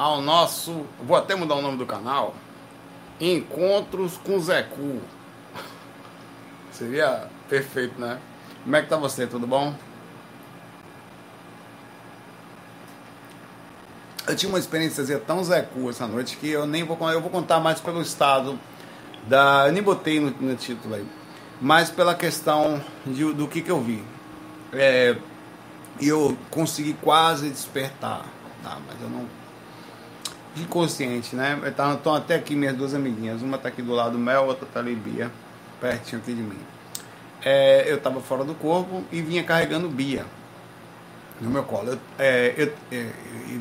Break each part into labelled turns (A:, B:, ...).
A: ao nosso. Vou até mudar o nome do canal. Encontros com Zé Cu. Seria perfeito, né? Como é que tá você? Tudo bom? Eu tinha uma experiência tão Zé Cu essa noite que eu nem vou eu vou contar mais pelo estado da. Eu nem botei no, no título aí. Mas pela questão de, do que, que eu vi. É, eu consegui quase despertar, tá? Mas eu não inconsciente, né? Estão até aqui minhas duas amiguinhas. Uma está aqui do lado Mel, outra está ali Bia, pertinho aqui de mim. É, eu estava fora do corpo e vinha carregando Bia no meu colo. Eu, é, eu, é,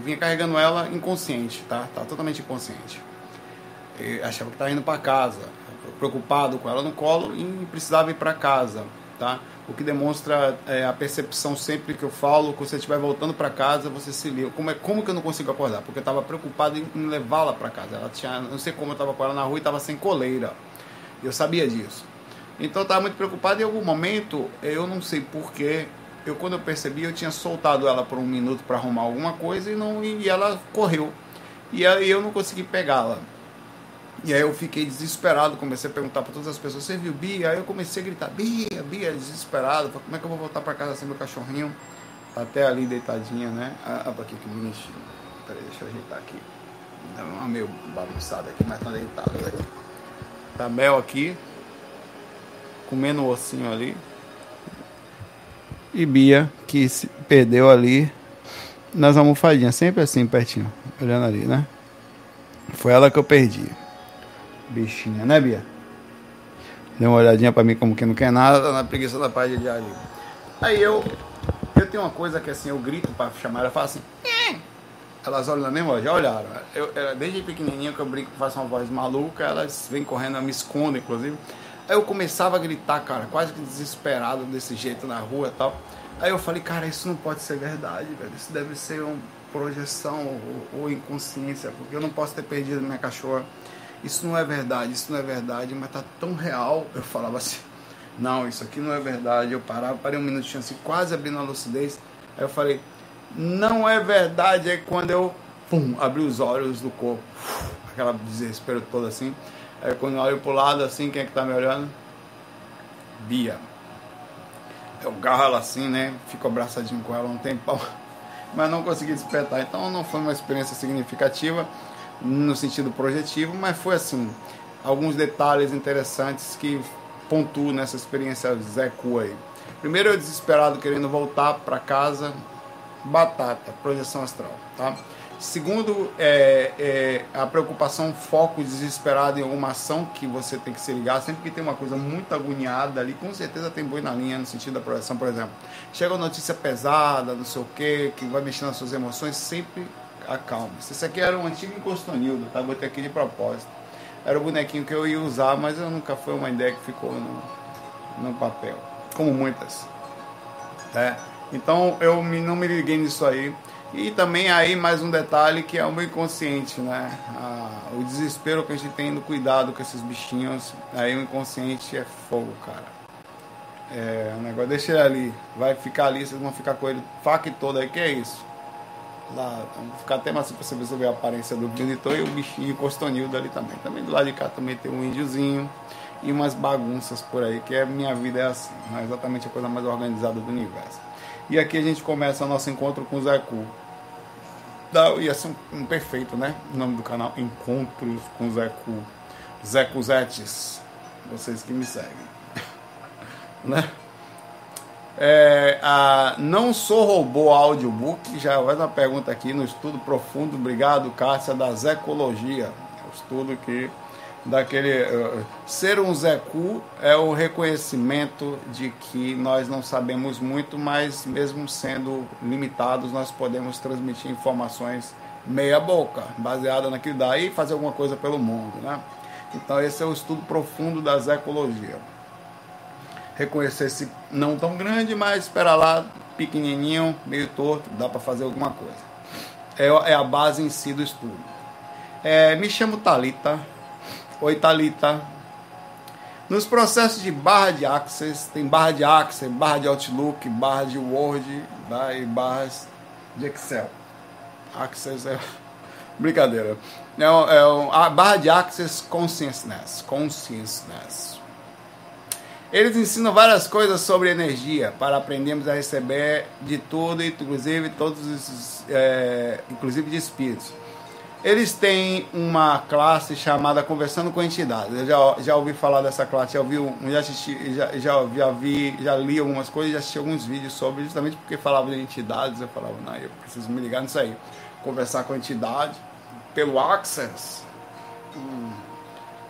A: vinha carregando ela inconsciente, tá? Tá totalmente inconsciente. Eu achava que estava indo para casa, preocupado com ela no colo e precisava ir para casa, tá? O que demonstra é, a percepção sempre que eu falo, quando você estiver voltando para casa, você se liga. Como, é, como que eu não consigo acordar? Porque eu estava preocupado em, em levá-la para casa. Ela tinha, não sei como eu estava com ela na rua e estava sem coleira. Eu sabia disso. Então eu estava muito preocupado. Em algum momento, eu não sei porquê, eu quando eu percebi, eu tinha soltado ela por um minuto para arrumar alguma coisa e, não, e ela correu. E aí eu não consegui pegá-la. E aí eu fiquei desesperado, comecei a perguntar para todas as pessoas, você viu Bia? Aí eu comecei a gritar, Bia, Bia, desesperado, como é que eu vou voltar para casa sem meu cachorrinho? Tá até ali deitadinha, né? Ah, ah aqui que bonitinho. Peraí, deixa eu ajeitar aqui. Uma meio bagunçada aqui, mas tá deitado. Né? Tá Mel aqui, comendo o ossinho ali. E Bia, que se perdeu ali nas almofadinhas, sempre assim, pertinho, olhando ali, né? Foi ela que eu perdi. Bichinha, né, Bia? Deu uma olhadinha pra mim como que não quer nada, na preguiça da parte de ali. Aí eu, eu tenho uma coisa que assim, eu grito pra chamar ela, falo assim, eh! elas olham na mesma, já olharam. Eu, desde pequenininho que eu brinco, faço uma voz maluca, elas vêm correndo, me escondem, inclusive. Aí eu começava a gritar, cara, quase que desesperado desse jeito na rua e tal. Aí eu falei, cara, isso não pode ser verdade, velho. Isso deve ser uma projeção ou, ou inconsciência, porque eu não posso ter perdido minha cachorra isso não é verdade, isso não é verdade, mas tá tão real. Eu falava assim, não, isso aqui não é verdade. Eu parava, parei um minutinho assim, quase abrindo a lucidez. Aí eu falei, não é verdade. Aí quando eu, pum, abri os olhos do corpo, aquela desespero todo assim. Aí quando eu olho pro lado assim, quem é que tá me olhando? Bia. Eu garro ela assim, né? Fico abraçadinho com ela um tempão, mas não consegui despertar. Então não foi uma experiência significativa no sentido projetivo, mas foi assim, alguns detalhes interessantes que pontuam nessa experiência Zé Cu aí. Primeiro eu desesperado querendo voltar para casa, batata, projeção astral, tá? Segundo, é, é, a preocupação, foco desesperado em alguma ação que você tem que se ligar. Sempre que tem uma coisa muito agoniada ali, com certeza tem boi na linha no sentido da projeção, por exemplo. Chega uma notícia pesada, não sei o que, que vai mexer nas suas emoções, sempre acalme-se. Esse aqui era um antigo encostonildo, tá? Botei aqui de propósito. Era o bonequinho que eu ia usar, mas eu nunca foi uma ideia que ficou no, no papel. Como muitas. É. Então eu me, não me liguei nisso aí. E também aí mais um detalhe que é o meu inconsciente, né? Ah, o desespero que a gente tem no cuidado com esses bichinhos. Aí o inconsciente é fogo, cara. É, o negócio, deixa ele ali, vai ficar ali, vocês vão ficar com ele faca e toda aí, que é isso? Lá, ficar até mais pra você ver a aparência do monitor e o bichinho costonildo ali também. Também do lado de cá também tem um índiozinho e umas bagunças por aí, que é minha vida é assim, não é exatamente a coisa mais organizada do universo. E aqui a gente começa o nosso encontro com o Zé Cu. Ia ser um, um, perfeito, né? O nome do canal Encontros com o Zé Cu. Zé Cuzetes. Vocês que me seguem. né? É, a, não sou robô audiobook, já faz uma pergunta aqui no estudo profundo, obrigado Cássia, da Zecologia, é o estudo que daquele uh, ser um Zecu é o reconhecimento de que nós não sabemos muito, mas mesmo sendo limitados, nós podemos transmitir informações meia boca, baseada naquilo daí e fazer alguma coisa pelo mundo, né? Então esse é o estudo profundo da Zecologia reconhecer esse não tão grande, mas espera lá, pequenininho, meio torto, dá para fazer alguma coisa. É, é, a base em si do estudo. É, me chamo Talita. Oi Talita. Nos processos de barra de Access, tem barra de Access, barra de Outlook, barra de Word tá? e barras de Excel. Access é Brincadeira. É, é a barra de Access Consciousness. Consciousness. Eles ensinam várias coisas sobre energia para aprendermos a receber de tudo, inclusive todos é, inclusive de espíritos. Eles têm uma classe chamada Conversando com Entidades. Eu já, já ouvi falar dessa classe, já ouvi, já assisti, já, já, já vi, já li algumas coisas, já assisti alguns vídeos sobre, justamente porque falava de entidades, eu falava, não, eu preciso me ligar nisso aí. Conversar com entidade pelo Access, um,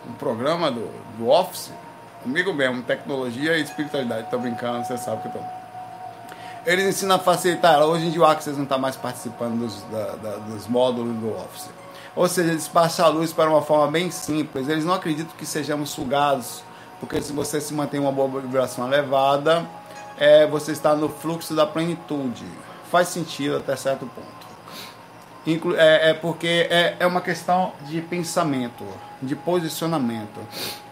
A: um programa do, do Office, comigo mesmo, tecnologia e espiritualidade. Tô brincando, você sabe que eu tô. Eles ensinam a facilitar. Hoje em dia o Access não está mais participando dos, da, da, dos módulos do Office ou seja, eles passam a luz para uma forma bem simples. Eles não acreditam que sejamos sugados, porque se você se mantém uma boa vibração elevada, é, você está no fluxo da plenitude. Faz sentido até certo ponto. É, é, porque é, é uma questão de pensamento, de posicionamento,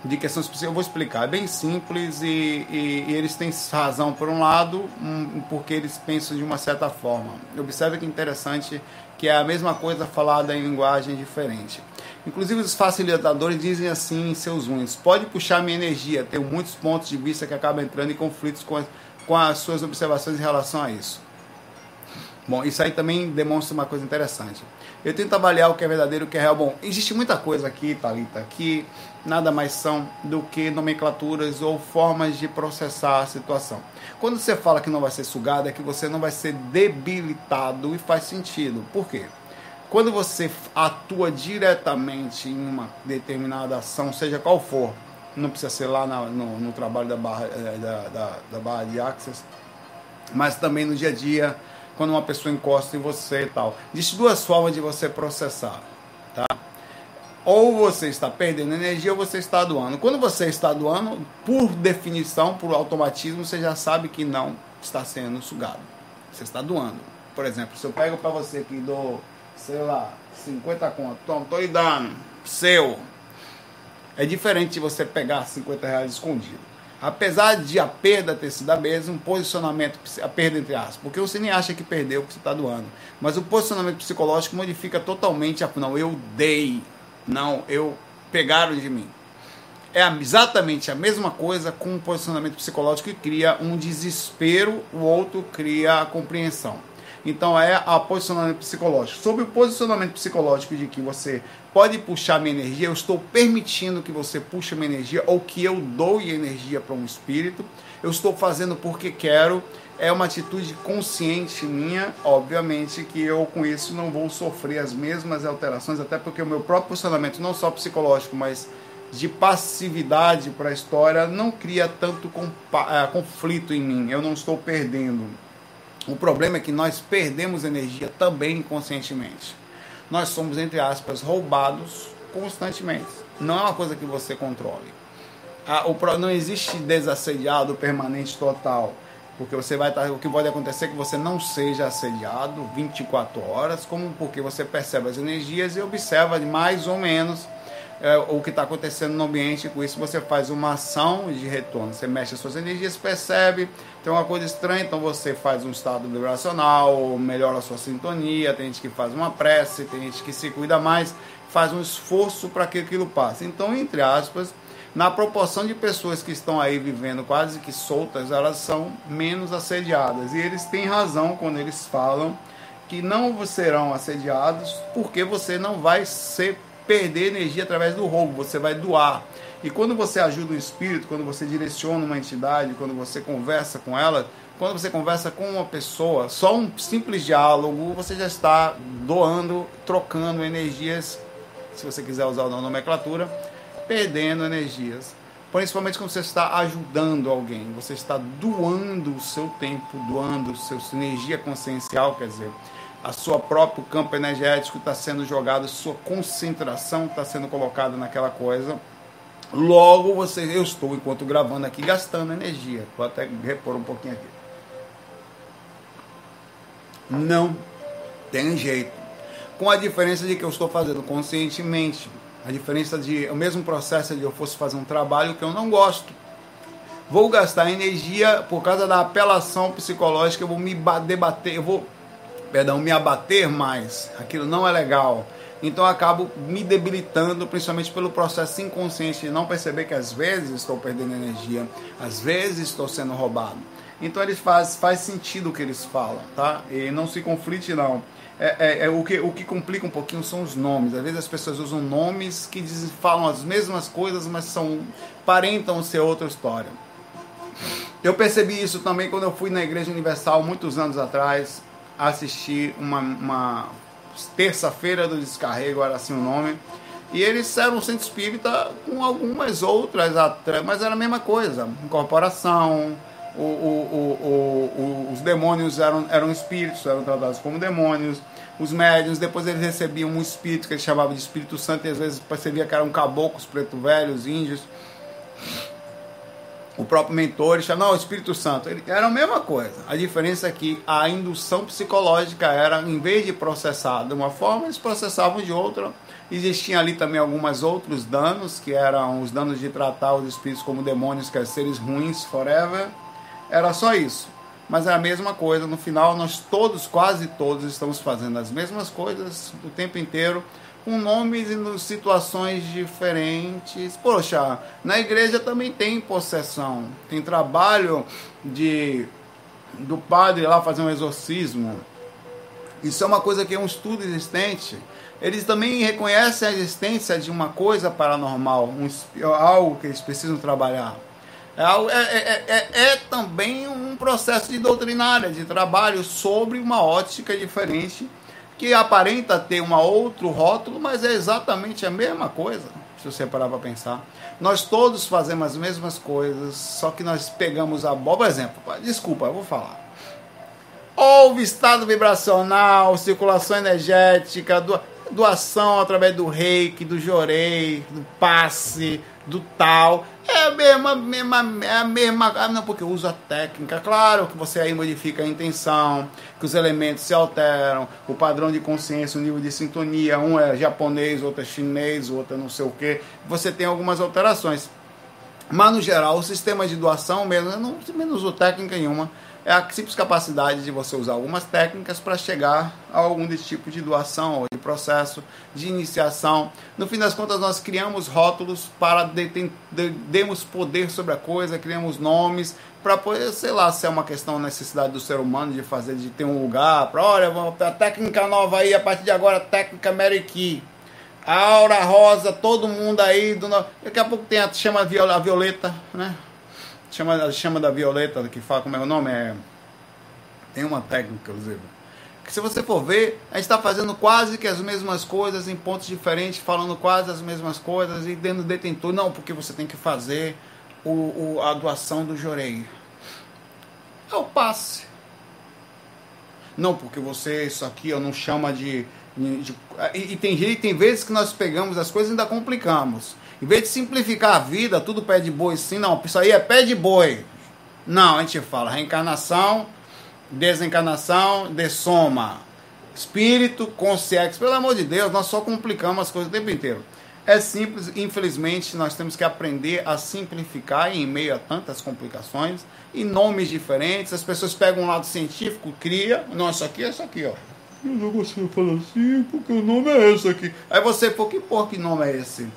A: de questões. Eu vou explicar. É bem simples e, e, e eles têm razão por um lado, um, porque eles pensam de uma certa forma. Observe que interessante que é a mesma coisa falada em linguagem diferente. Inclusive os facilitadores dizem assim em seus unhos, pode puxar minha energia, tenho muitos pontos de vista que acabam entrando em conflitos com as, com as suas observações em relação a isso. Bom, isso aí também demonstra uma coisa interessante. Eu tento avaliar o que é verdadeiro o que é real. Bom, existe muita coisa aqui, Thalita, que nada mais são do que nomenclaturas ou formas de processar a situação. Quando você fala que não vai ser sugado, é que você não vai ser debilitado e faz sentido. Por quê? Quando você atua diretamente em uma determinada ação, seja qual for, não precisa ser lá na, no, no, trabalho da barra, eh, da, da, da barra de Access, mas também no dia a dia, quando uma pessoa encosta em você e tal. Existem duas formas de você processar, tá? Ou você está perdendo energia ou você está doando. Quando você está doando, por definição, por automatismo, você já sabe que não está sendo sugado. Você está doando. Por exemplo, se eu pego para você que dou, sei lá, 50 conto, tô lhe dando, seu. É diferente de você pegar 50 reais escondido. Apesar de a perda ter sido a mesma, um posicionamento, a perda entre aspas, porque você nem acha que perdeu o que você está doando. Mas o posicionamento psicológico modifica totalmente a. Não, eu dei não, eu pegaram de mim. É exatamente a mesma coisa com um posicionamento psicológico que cria um desespero, o outro cria a compreensão. Então é a posicionamento psicológico. Sobre o posicionamento psicológico de que você pode puxar minha energia, eu estou permitindo que você puxe minha energia ou que eu doe energia para um espírito. Eu estou fazendo porque quero é uma atitude consciente minha, obviamente que eu com isso não vou sofrer as mesmas alterações, até porque o meu próprio posicionamento, não só psicológico, mas de passividade para a história, não cria tanto é, conflito em mim, eu não estou perdendo. O problema é que nós perdemos energia também inconscientemente. Nós somos, entre aspas, roubados constantemente. Não é uma coisa que você controle. Não existe desassediado permanente total porque você vai estar, o que pode acontecer é que você não seja assediado 24 horas, como porque você percebe as energias e observa mais ou menos é, o que está acontecendo no ambiente, com isso você faz uma ação de retorno, você mexe as suas energias, percebe, tem uma coisa estranha, então você faz um estado vibracional, melhora a sua sintonia, tem gente que faz uma prece, tem gente que se cuida mais, faz um esforço para que aquilo passe. Então, entre aspas, na proporção de pessoas que estão aí vivendo quase que soltas, elas são menos assediadas. E eles têm razão quando eles falam que não serão assediados porque você não vai ser, perder energia através do roubo, você vai doar. E quando você ajuda o espírito, quando você direciona uma entidade, quando você conversa com ela, quando você conversa com uma pessoa, só um simples diálogo, você já está doando, trocando energias, se você quiser usar a nomenclatura, perdendo energias. Principalmente quando você está ajudando alguém, você está doando o seu tempo, doando a sua energia consciencial, quer dizer, a sua próprio campo energético está sendo jogado, sua concentração está sendo colocada naquela coisa. Logo você, eu estou enquanto gravando aqui gastando energia. Vou até repor um pouquinho aqui. Não tem jeito. Com a diferença de que eu estou fazendo conscientemente. A diferença de o mesmo processo de eu fosse fazer um trabalho que eu não gosto. Vou gastar energia por causa da apelação psicológica, eu vou me debater, eu vou, perdão, me abater mais. Aquilo não é legal. Então eu acabo me debilitando, principalmente pelo processo inconsciente de não perceber que às vezes estou perdendo energia, às vezes estou sendo roubado. Então eles faz, faz sentido o que eles falam, tá? E não se conflite não. É, é, é, o, que, o que complica um pouquinho são os nomes. Às vezes as pessoas usam nomes que dizem, falam as mesmas coisas, mas são parentam ser outra história. Eu percebi isso também quando eu fui na Igreja Universal muitos anos atrás assistir uma, uma terça-feira do descarrego, era assim o nome. E eles eram um centro espírita com algumas outras, mas era a mesma coisa. Incorporação, o, o, o, os demônios eram, eram espíritos, eram tratados como demônios. Os médiuns, depois eles recebiam um espírito que eles chamavam de Espírito Santo, e às vezes percebia que eram caboclos, preto velhos, índios. O próprio mentor, ele chamava, não, o Espírito Santo. Ele, era a mesma coisa. A diferença é que a indução psicológica era, em vez de processar de uma forma, eles processavam de outra. Existiam ali também alguns outros danos, que eram os danos de tratar os espíritos como demônios, que seres ruins forever era só isso. Mas é a mesma coisa. No final, nós todos, quase todos, estamos fazendo as mesmas coisas o tempo inteiro, com nomes e situações diferentes. Poxa, na igreja também tem possessão, tem trabalho de do padre lá fazer um exorcismo. Isso é uma coisa que é um estudo existente. Eles também reconhecem a existência de uma coisa paranormal, um, algo que eles precisam trabalhar. É, é, é, é, também um processo de doutrinária, de trabalho sobre uma ótica diferente, que aparenta ter um outro rótulo, mas é exatamente a mesma coisa, se você parar para pensar. Nós todos fazemos as mesmas coisas, só que nós pegamos a bola. Por exemplo, desculpa, eu vou falar. Houve estado vibracional, circulação energética, doação através do reiki, do jorei, do passe, do tal. É a mesma, mesma, é a mesma. Ah, não, porque usa técnica. Claro que você aí modifica a intenção, que os elementos se alteram, o padrão de consciência, o nível de sintonia. Um é japonês, outro é chinês, outro é não sei o que. Você tem algumas alterações. Mas no geral, o sistema de doação mesmo, não, menos uso técnica nenhuma é a simples capacidade de você usar algumas técnicas para chegar a algum desse tipo de doação ou de processo de iniciação. No fim das contas, nós criamos rótulos para de, de, demos poder sobre a coisa, criamos nomes para poder, sei lá, se é uma questão necessidade do ser humano de fazer, de ter um lugar para, olha, a técnica nova aí, a partir de agora, técnica Mary Key. Aura Rosa, todo mundo aí. Do... Daqui a pouco tem a, chama a Violeta, né? Chama, chama da Violeta, que fala como é o nome, é, tem uma técnica, inclusive. Que se você for ver, a gente está fazendo quase que as mesmas coisas em pontos diferentes, falando quase as mesmas coisas e dando detentor. Não, porque você tem que fazer o, o a doação do jorei. É o passe. Não, porque você, isso aqui, eu não chama de. de, de e, e, tem, e tem vezes que nós pegamos as coisas e ainda complicamos. Em vez de simplificar a vida, tudo pé de boi sim, não, isso aí é pé de boi. Não, a gente fala reencarnação, desencarnação, de soma. Espírito, consciência. Pelo amor de Deus, nós só complicamos as coisas o tempo inteiro. É simples, infelizmente, nós temos que aprender a simplificar em meio a tantas complicações e nomes diferentes. As pessoas pegam um lado científico, cria. Não, isso aqui é isso aqui, ó. Eu não consigo falar assim, porque o nome é esse aqui. Aí você, pô, que porra que nome é esse?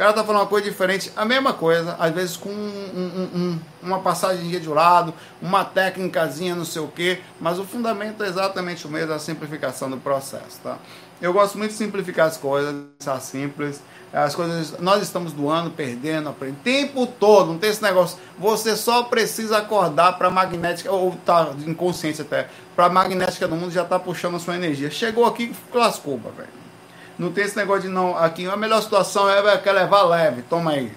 A: Cara tá falando uma coisa diferente, a mesma coisa, às vezes com um, um, um, uma passagem de lado, uma técnicazinha, não sei o que, mas o fundamento é exatamente o mesmo, a simplificação do processo, tá? Eu gosto muito de simplificar as coisas, ser simples. As coisas, nós estamos doando, perdendo, aprendendo, tempo todo, não tem esse negócio. Você só precisa acordar para magnética, ou tá inconsciente até, para magnética do mundo já tá puxando a sua energia. Chegou aqui, lascou, velho. Não tem esse negócio de não. Aqui a melhor situação é quer levar leve, toma aí.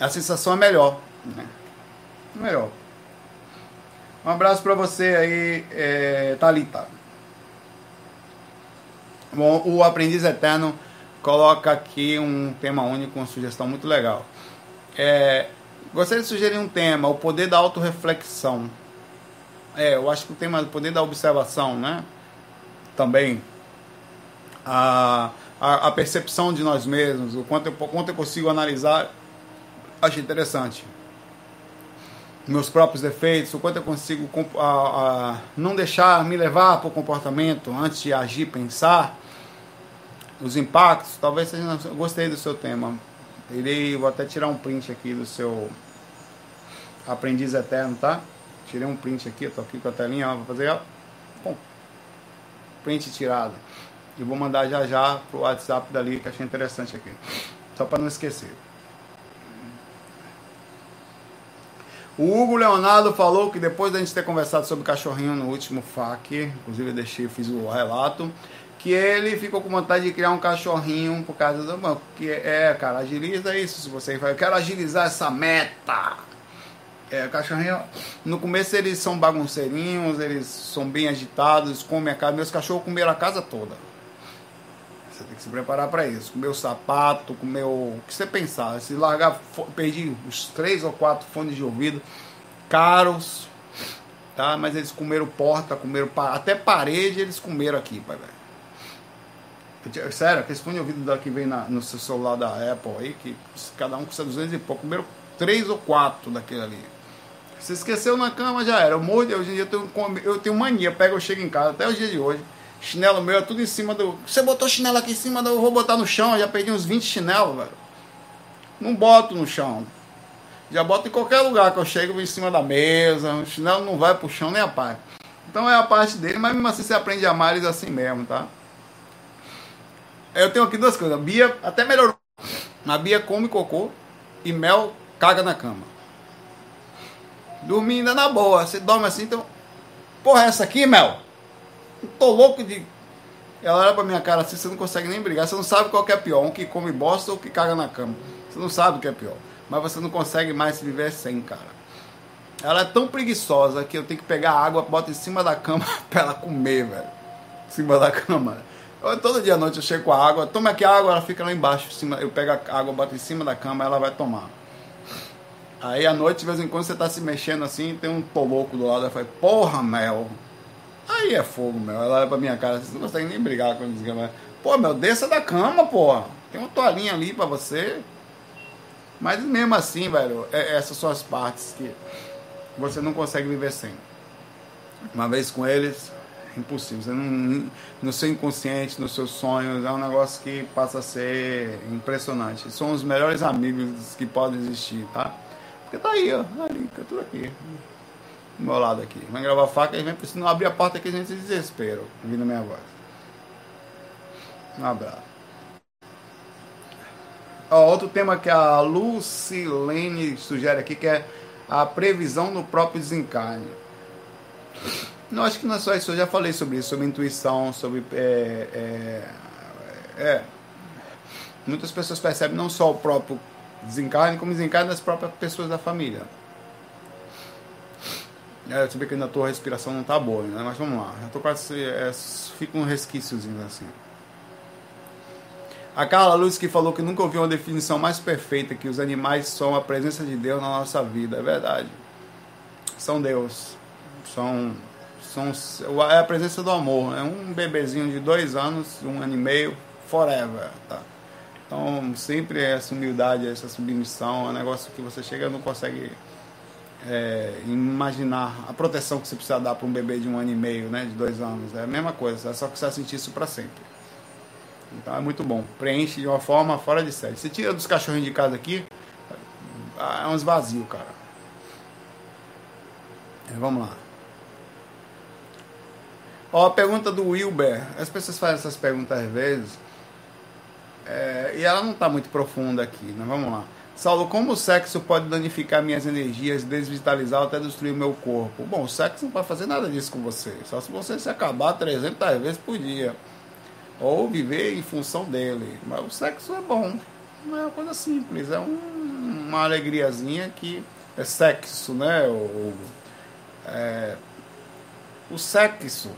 A: A sensação é melhor. Né? Melhor. Um abraço para você aí, é, Thalita. Bom, o Aprendiz Eterno coloca aqui um tema único, uma sugestão muito legal. É, gostaria de sugerir um tema, o poder da autorreflexão. É, eu acho que o tema do poder da observação, né? Também a, a, a, percepção de nós mesmos, o quanto eu, quanto eu consigo analisar, acho interessante. Meus próprios defeitos, o quanto eu consigo a, a, não deixar me levar para o comportamento antes de agir, pensar. os impactos, talvez seja. Gostei do seu tema. Irei, vou até tirar um print aqui do seu aprendiz eterno, tá? Tirei um print aqui, tô aqui com a telinha, ó, vou fazer, ó. Pum. Print tirado. E vou mandar já já pro WhatsApp dali, que achei interessante aqui. Só para não esquecer. O Hugo Leonardo falou que depois da gente ter conversado sobre cachorrinho no último FAQ, inclusive eu deixei, fiz o relato, que ele ficou com vontade de criar um cachorrinho por causa do. Que é, cara, agiliza isso. Se você vai, eu quero agilizar essa meta. É, cachorrinho, no começo eles são bagunceirinhos, eles são bem agitados, comem a casa. Meus cachorros comeram a casa toda. Você tem que se preparar para isso. Comer o sapato, comer o. O que você pensar? Se largar, perdi os três ou quatro fones de ouvido caros, tá? Mas eles comeram porta, comeram até parede, eles comeram aqui, pai, velho. Sério, aquele fone de ouvido que vem na, no seu celular da Apple aí, que cada um custa 200 e pouco, comeram três ou quatro daquele ali. Se esqueceu na cama, já era. Eu morro hoje em dia eu tenho, eu tenho mania. Pega, eu chego em casa, até o dia de hoje. Chinelo meu é tudo em cima do. Você botou chinelo aqui em cima, do... eu vou botar no chão. Eu já perdi uns 20 chinelos, velho. Não boto no chão. Já boto em qualquer lugar que eu chego em cima da mesa. O chinelo não vai pro chão nem a parte. Então é a parte dele, mas mesmo assim você aprende a amar eles assim mesmo, tá? Eu tenho aqui duas coisas. A Bia até melhorou. A Bia come cocô e Mel caga na cama. Dormindo ainda na boa. Você dorme assim, então. Porra, é essa aqui, Mel? Tô louco de. Ela olha pra minha cara assim, você não consegue nem brigar. Você não sabe qual é pior, um que come bosta ou que caga na cama. Você não sabe o que é pior. Mas você não consegue mais viver sem, cara. Ela é tão preguiçosa que eu tenho que pegar água, bota em cima da cama pra ela comer, velho. Em cima da cama. Eu, todo dia à noite eu chego com a água, toma aqui a água, ela fica lá embaixo. Em cima, eu pego a água, boto em cima da cama, ela vai tomar. Aí à noite, de vez em quando, você tá se mexendo assim, tem um toloco do lado, ela fala, porra, Mel. Aí é fogo, Mel. Ela olha pra minha cara, você não consegue nem brigar com isso. Pô, Mel, desça da cama, porra. Tem uma toalhinha ali pra você. Mas mesmo assim, velho, é, essas são as partes que você não consegue viver sem. Uma vez com eles, impossível. Você não, no seu inconsciente, nos seus sonhos, é um negócio que passa a ser impressionante. São os melhores amigos que podem existir, tá? Porque tá aí, ó, ali, tá tudo aqui. Do meu lado aqui. Vem gravar faca e vem precisando abrir a porta aqui, a gente se desespera, ouvindo a minha voz. Um abraço. Ó, outro tema que a Lucilene sugere aqui, que é a previsão no próprio desencarne. Não, acho que não é só isso, eu já falei sobre isso, sobre intuição, sobre. É, é, é, muitas pessoas percebem não só o próprio desencarne, como desencarne das próprias pessoas da família. É, você vê que ainda a tua respiração não tá boa, né? mas vamos lá. Eu tô quase. É, fica um resquíciozinho assim. A Carla Luz que falou que nunca ouviu uma definição mais perfeita que os animais são a presença de Deus na nossa vida. É verdade. São Deus. São são, é a presença do amor. É um bebezinho de dois anos, um ano e meio, forever. Tá? Então, sempre essa humildade, essa submissão, é um negócio que você chega e não consegue é, imaginar a proteção que você precisa dar para um bebê de um ano e meio, né, de dois anos. É a mesma coisa, é só que você vai sentir isso para sempre. Então é muito bom. Preenche de uma forma fora de série. Você tira dos cachorrinhos de casa aqui, é uns vazios, cara. É, vamos lá. Ó, a pergunta do Wilber. As pessoas fazem essas perguntas às vezes. É, e ela não está muito profunda aqui, né? Vamos lá. Saulo, como o sexo pode danificar minhas energias, desvitalizar até destruir o meu corpo? Bom, o sexo não pode fazer nada disso com você. Só se você se acabar 300 vezes por dia. Ou viver em função dele. Mas o sexo é bom. Não é uma coisa simples. É um, uma alegriazinha que é sexo, né? O, é, o sexo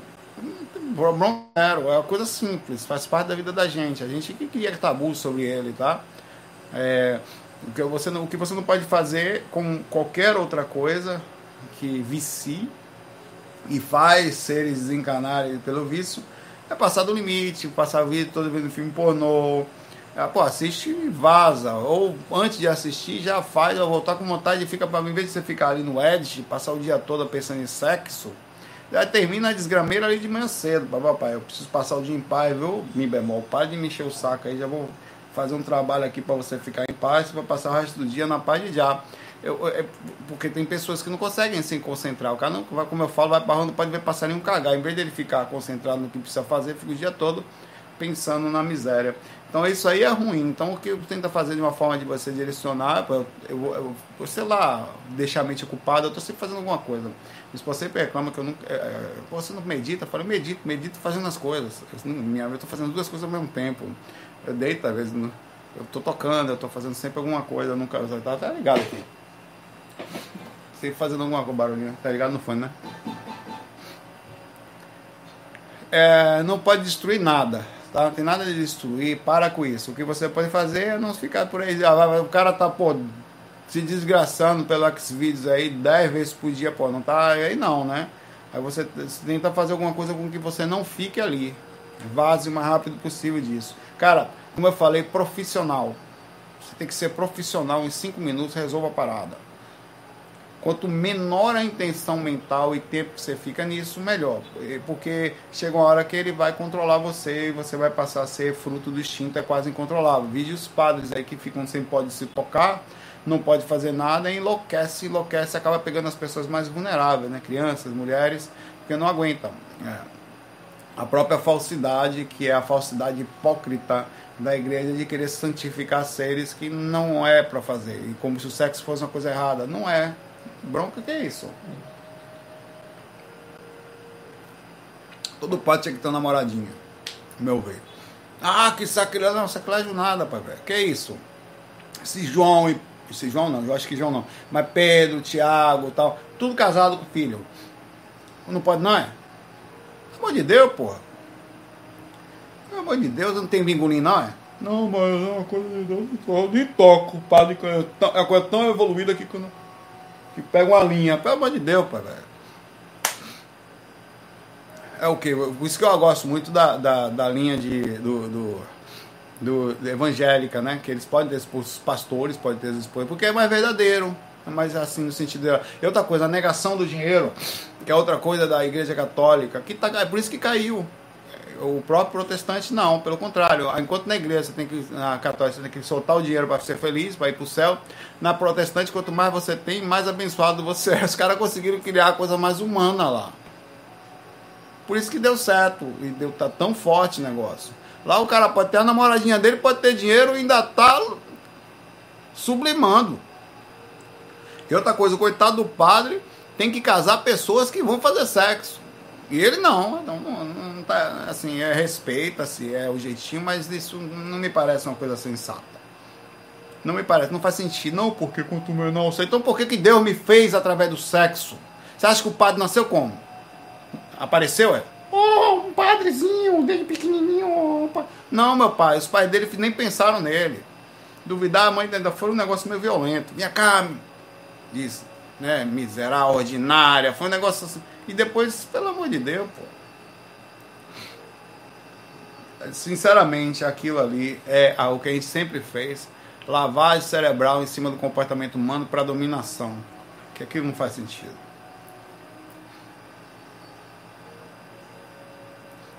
A: Zero, é uma coisa simples, faz parte da vida da gente. A gente que cria tabu sobre ele, tá? É, o, que você não, o que você não pode fazer com qualquer outra coisa que vicie e faz seres desencanarem pelo vício é passar do limite, passar a vida toda vendo filme pornô. É, pô, assiste e vaza. Ou antes de assistir, já faz, vai voltar com vontade e fica para em vez de você ficar ali no Edge, passar o dia todo pensando em sexo Já termina a desgrameira ali de manhã cedo, papai. Eu preciso passar o dia em paz, viu? Mi bemol. Para de me encher o saco aí, já vou fazer um trabalho aqui para você ficar em paz, para passar o resto do dia na paz de já. Eu, é, porque tem pessoas que não conseguem se concentrar. O cara, não, como eu falo, vai para não pode ver passarinho cagar. Em vez dele ficar concentrado no que precisa fazer, fica o dia todo pensando na miséria. Então isso aí é ruim. Então o que eu tento fazer de uma forma de você direcionar, eu, eu, eu sei lá, deixar a mente ocupada, eu estou sempre fazendo alguma coisa. Minha esposa sempre reclama que eu não. É, é você não medita? Eu falo, medito, medito fazendo as coisas. Eu estou fazendo duas coisas ao mesmo tempo. Eu deito, às vezes, eu estou tocando, eu estou fazendo sempre alguma coisa, eu nunca. Tá, tá ligado aqui. Sempre fazendo alguma barulhinho, tá ligado no fone, né? É, não pode destruir nada tá? Não tem nada de destruir, para com isso. O que você pode fazer é não ficar por aí. Ah, o cara tá, pô, se desgraçando pelo Xvideos aí 10 vezes por dia, pô, não tá aí não, né? Aí você tenta fazer alguma coisa com que você não fique ali. Vaze o mais rápido possível disso. Cara, como eu falei, profissional. Você tem que ser profissional em 5 minutos, resolva a parada. Quanto menor a intenção mental e tempo que você fica nisso, melhor. Porque chega uma hora que ele vai controlar você e você vai passar a ser fruto do instinto, é quase incontrolável. Vídeos os padres aí que ficam sem pode se tocar, não pode fazer nada, enlouquece, enlouquece, acaba pegando as pessoas mais vulneráveis, né? crianças, mulheres, porque não aguentam. É. A própria falsidade, que é a falsidade hipócrita da igreja de querer santificar seres que não é para fazer, e como se o sexo fosse uma coisa errada. Não é. Bronca que é isso? Todo pai tinha que ter uma namoradinha, meu ver. Ah, que sacrilégio. Não, sacrilégio nada, pai, velho. Que isso? Esse João e. Esse João não, eu acho que João não. Mas Pedro, Tiago tal. Tudo casado com filho. Não pode, não é? Pelo amor de Deus, porra. Pelo amor de Deus, não tem vingulinho, não é? Não, mas é uma coisa de Deus. Eu nem toco. Padre é uma coisa tão evoluída que quando que pega uma linha. Pelo amor de Deus, pai, velho. É o que? Por isso que eu gosto muito da, da, da linha de, do, do, do, evangélica, né? Que eles podem ter os pastores, podem ter os porque é mais verdadeiro. É mais assim no sentido. De... E outra coisa, a negação do dinheiro, que é outra coisa da igreja católica, que tá, é por isso que caiu o próprio protestante não, pelo contrário. Enquanto na igreja você tem que, na católica você tem que soltar o dinheiro para ser feliz, para ir para o céu, na protestante, quanto mais você tem, mais abençoado você é. Os caras conseguiram criar a coisa mais humana lá. Por isso que deu certo e deu tá tão forte o negócio. Lá o cara pode ter a namoradinha dele, pode ter dinheiro e ainda tá sublimando. E outra coisa, o coitado do padre tem que casar pessoas que vão fazer sexo. E ele não, não, não, não tá, assim, é respeita-se, é o jeitinho, mas isso não me parece uma coisa sensata. Não me parece, não faz sentido. Não, porque quanto menor eu sei. Então por que, que Deus me fez através do sexo? Você acha que o padre nasceu como? Apareceu, é? Oh, um padrezinho, desde pequenininho. Oh, não, meu pai, os pais dele nem pensaram nele. Duvidar, a mãe ainda foi um negócio meio violento. Vinha cá, disse, né, miserável, ordinária. Foi um negócio assim. E depois, pelo amor de Deus, pô. Sinceramente, aquilo ali é o que a gente sempre fez. Lavagem cerebral em cima do comportamento humano para dominação. Que aquilo não faz sentido.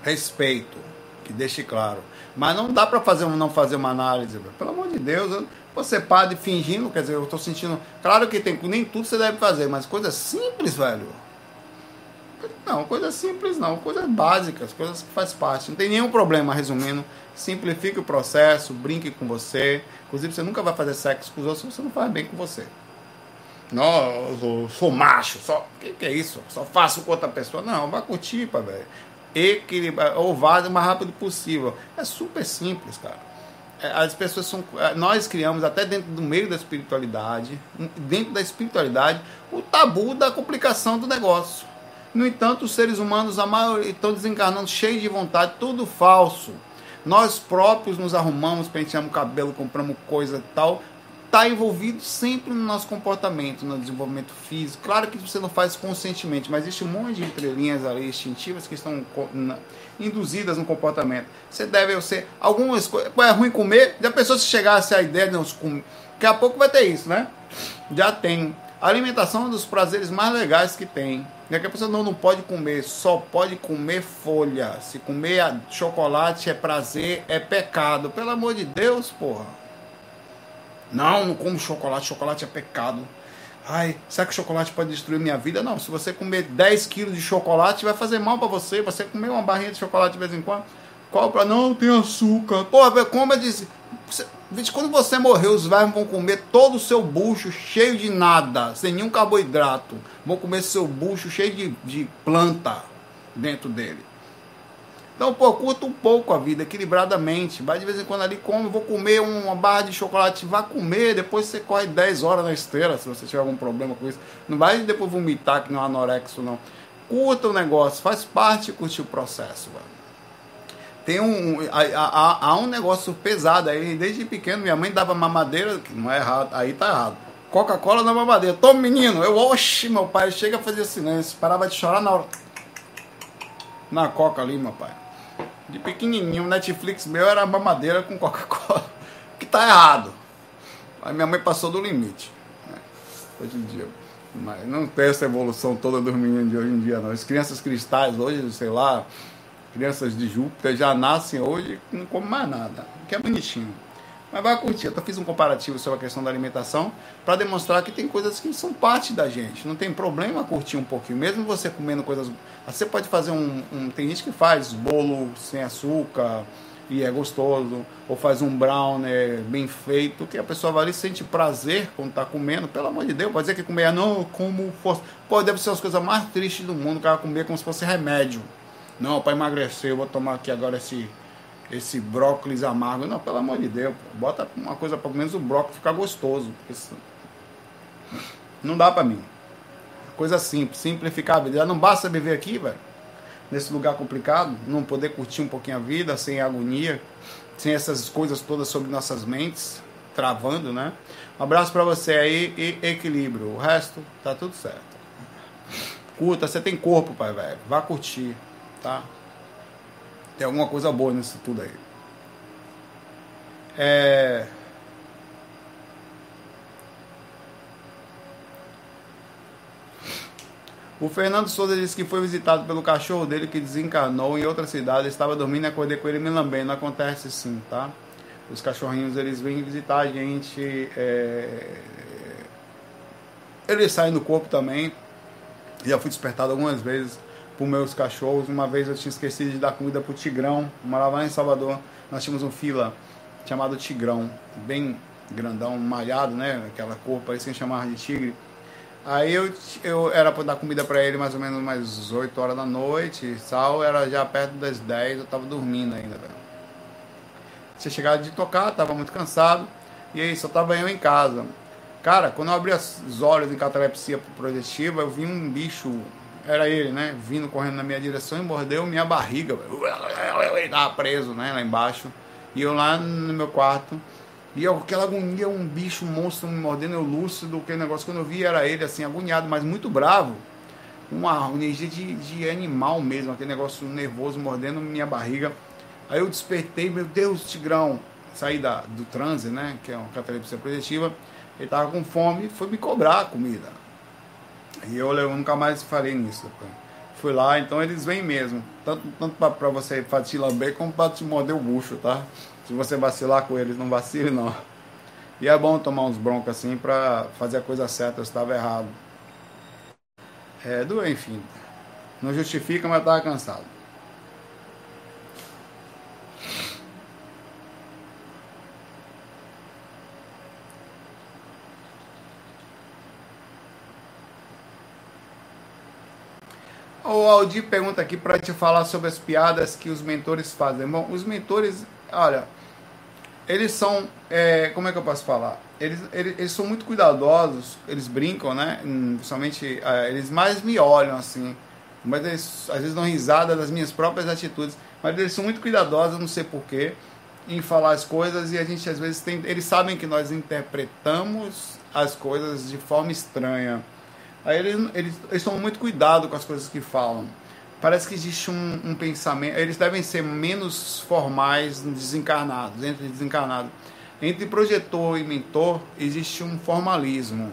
A: Respeito, que deixe claro. Mas não dá para fazer não fazer uma análise. Pelo amor de Deus, você padre fingindo, quer dizer, eu estou sentindo. Claro que tem nem tudo você deve fazer, mas coisas simples, velho não, coisas simples não, coisas básicas, coisas que faz parte. Não tem nenhum problema, resumindo. Simplifique o processo, brinque com você. Inclusive, você nunca vai fazer sexo com os outros se você não faz bem com você. Não, eu sou, macho, só. O que, que, é isso? Só faço com outra pessoa. Não, vai curtir, velho. Equilibrar, ou vá o mais rápido possível. É super simples, cara. É, as pessoas são. É, nós criamos, até dentro do meio da espiritualidade, dentro da espiritualidade, o tabu da complicação do negócio. No entanto, os seres humanos, a maioria, estão desencarnando cheios de vontade, tudo falso. Nós próprios nos arrumamos, penteamos o cabelo, compramos coisa e tal. Está envolvido sempre no nosso comportamento, no desenvolvimento físico. Claro que você não faz conscientemente, mas existe um monte de entrelinhas ali instintivas que estão induzidas no comportamento. Você deve ser algumas coisas. É ruim comer? Já pensou se chegasse a ideia de não comer? Daqui a pouco vai ter isso, né? Já tem. A alimentação é um dos prazeres mais legais que tem E aqui a pessoa não, não pode comer, só pode comer folha. Se comer chocolate é prazer, é pecado. Pelo amor de Deus, porra. Não, não como chocolate, chocolate é pecado. Ai, será que chocolate pode destruir minha vida? Não, se você comer 10 quilos de chocolate, vai fazer mal para você. Você comer uma barrinha de chocolate de vez em quando. Qual não tem açúcar? Pô, como eu disse, quando você morrer, os vermes vão comer todo o seu bucho cheio de nada, sem nenhum carboidrato. Vão comer seu bucho cheio de, de planta dentro dele. Então, pô, curta um pouco a vida, equilibradamente. Vai de vez em quando ali, come, vou comer uma barra de chocolate, vá comer, depois você corre 10 horas na esteira, se você tiver algum problema com isso. Não vai depois vomitar que não é anorexo, não. Curta o negócio, faz parte curtir o processo, velho. Tem um. Há, há, um negócio pesado aí, desde pequeno, minha mãe dava mamadeira, que não é errado, aí tá errado. Coca-Cola na mamadeira. Toma, menino. Eu, oxe, meu pai, chega a fazer silêncio. Parava de chorar na hora. Na coca ali, meu pai. De pequenininho, o Netflix meu era mamadeira com Coca-Cola. Que tá errado. Aí minha mãe passou do limite. Né? Hoje em dia. Mas não tem essa evolução toda dos meninos de hoje em dia, não. As crianças cristais hoje, sei lá, crianças de Júpiter já nascem hoje não comem mais nada. Que é bonitinho. Mas vai curtir. Eu fiz um comparativo sobre a questão da alimentação para demonstrar que tem coisas que são parte da gente. Não tem problema curtir um pouquinho. Mesmo você comendo coisas. Você pode fazer um. um tem gente que faz bolo sem açúcar e é gostoso. Ou faz um brownie bem feito, que a pessoa vai ali sente prazer quando está comendo. Pelo amor de Deus, pode dizer que comer, não, como fosse. Pode deve ser as coisas mais tristes do mundo, o cara comer como se fosse remédio. Não, para emagrecer, eu vou tomar aqui agora esse esse brócolis amargo. Não, pelo amor de Deus, pô. bota uma coisa, pelo menos o brócolis ficar gostoso. Não dá pra mim. Coisa simples, simplificar a vida. Já não basta viver aqui, velho, nesse lugar complicado, não poder curtir um pouquinho a vida sem agonia, sem essas coisas todas sobre nossas mentes, travando, né? Um abraço para você aí e equilíbrio. O resto tá tudo certo. Curta, você tem corpo, pai, velho. Vá curtir, tá? Tem alguma coisa boa nisso tudo aí. É... O Fernando Souza disse que foi visitado pelo cachorro dele que desencarnou em outra cidade. Estava dormindo e acordei com ele me lambendo. Acontece sim, tá? Os cachorrinhos eles vêm visitar a gente. É... Eles saem do corpo também. Já fui despertado algumas vezes para meus cachorros. Uma vez eu tinha esquecido de dar comida para o Tigrão. Eu morava lá em Salvador. Nós tínhamos um fila chamado Tigrão, bem grandão, malhado, né? Aquela cor, parecia que chamava de tigre. Aí eu, eu era para dar comida para ele mais ou menos mais 8 horas da noite. Sal era já perto das 10, eu tava dormindo ainda, velho. Tinha chegado de tocar, tava muito cansado. E aí só tava eu em casa. Cara, quando eu abri os olhos em catalepsia projetiva, eu vi um bicho era ele, né? Vindo correndo na minha direção e mordeu minha barriga. Ele tava preso, né? Lá embaixo. E eu lá no meu quarto. E eu, aquela agonia, um bicho, um monstro me mordendo, eu lúcido, aquele negócio. Quando eu vi era ele, assim, agoniado, mas muito bravo. Uma energia de, de animal mesmo, aquele negócio nervoso mordendo minha barriga. Aí eu despertei, meu Deus, Tigrão. Saí da, do transe, né? Que é uma catalepsia projetiva. Ele tava com fome e foi me cobrar a comida. E eu, eu nunca mais falei nisso. Fui lá, então eles vêm mesmo. Tanto, tanto para você te lamber como para te morder o bucho, tá? Se você vacilar com eles, não vacile não. E é bom tomar uns broncos assim para fazer a coisa certa, eu estava errado. É, do enfim. Não justifica, mas estava cansado. O Aldir pergunta aqui para te falar sobre as piadas que os mentores fazem. Bom, os mentores, olha, eles são, é, como é que eu posso falar? Eles, eles, eles, são muito cuidadosos, eles brincam, né? Principalmente, é, eles mais me olham assim, mas eles às vezes dão risada das minhas próprias atitudes, mas eles são muito cuidadosos, não sei porquê, em falar as coisas e a gente às vezes tem, eles sabem que nós interpretamos as coisas de forma estranha. Aí eles, eles, eles tomam muito cuidado com as coisas que falam. Parece que existe um, um pensamento. Eles devem ser menos formais desencarnados, entre desencarnados. Entre projetor e mentor existe um formalismo.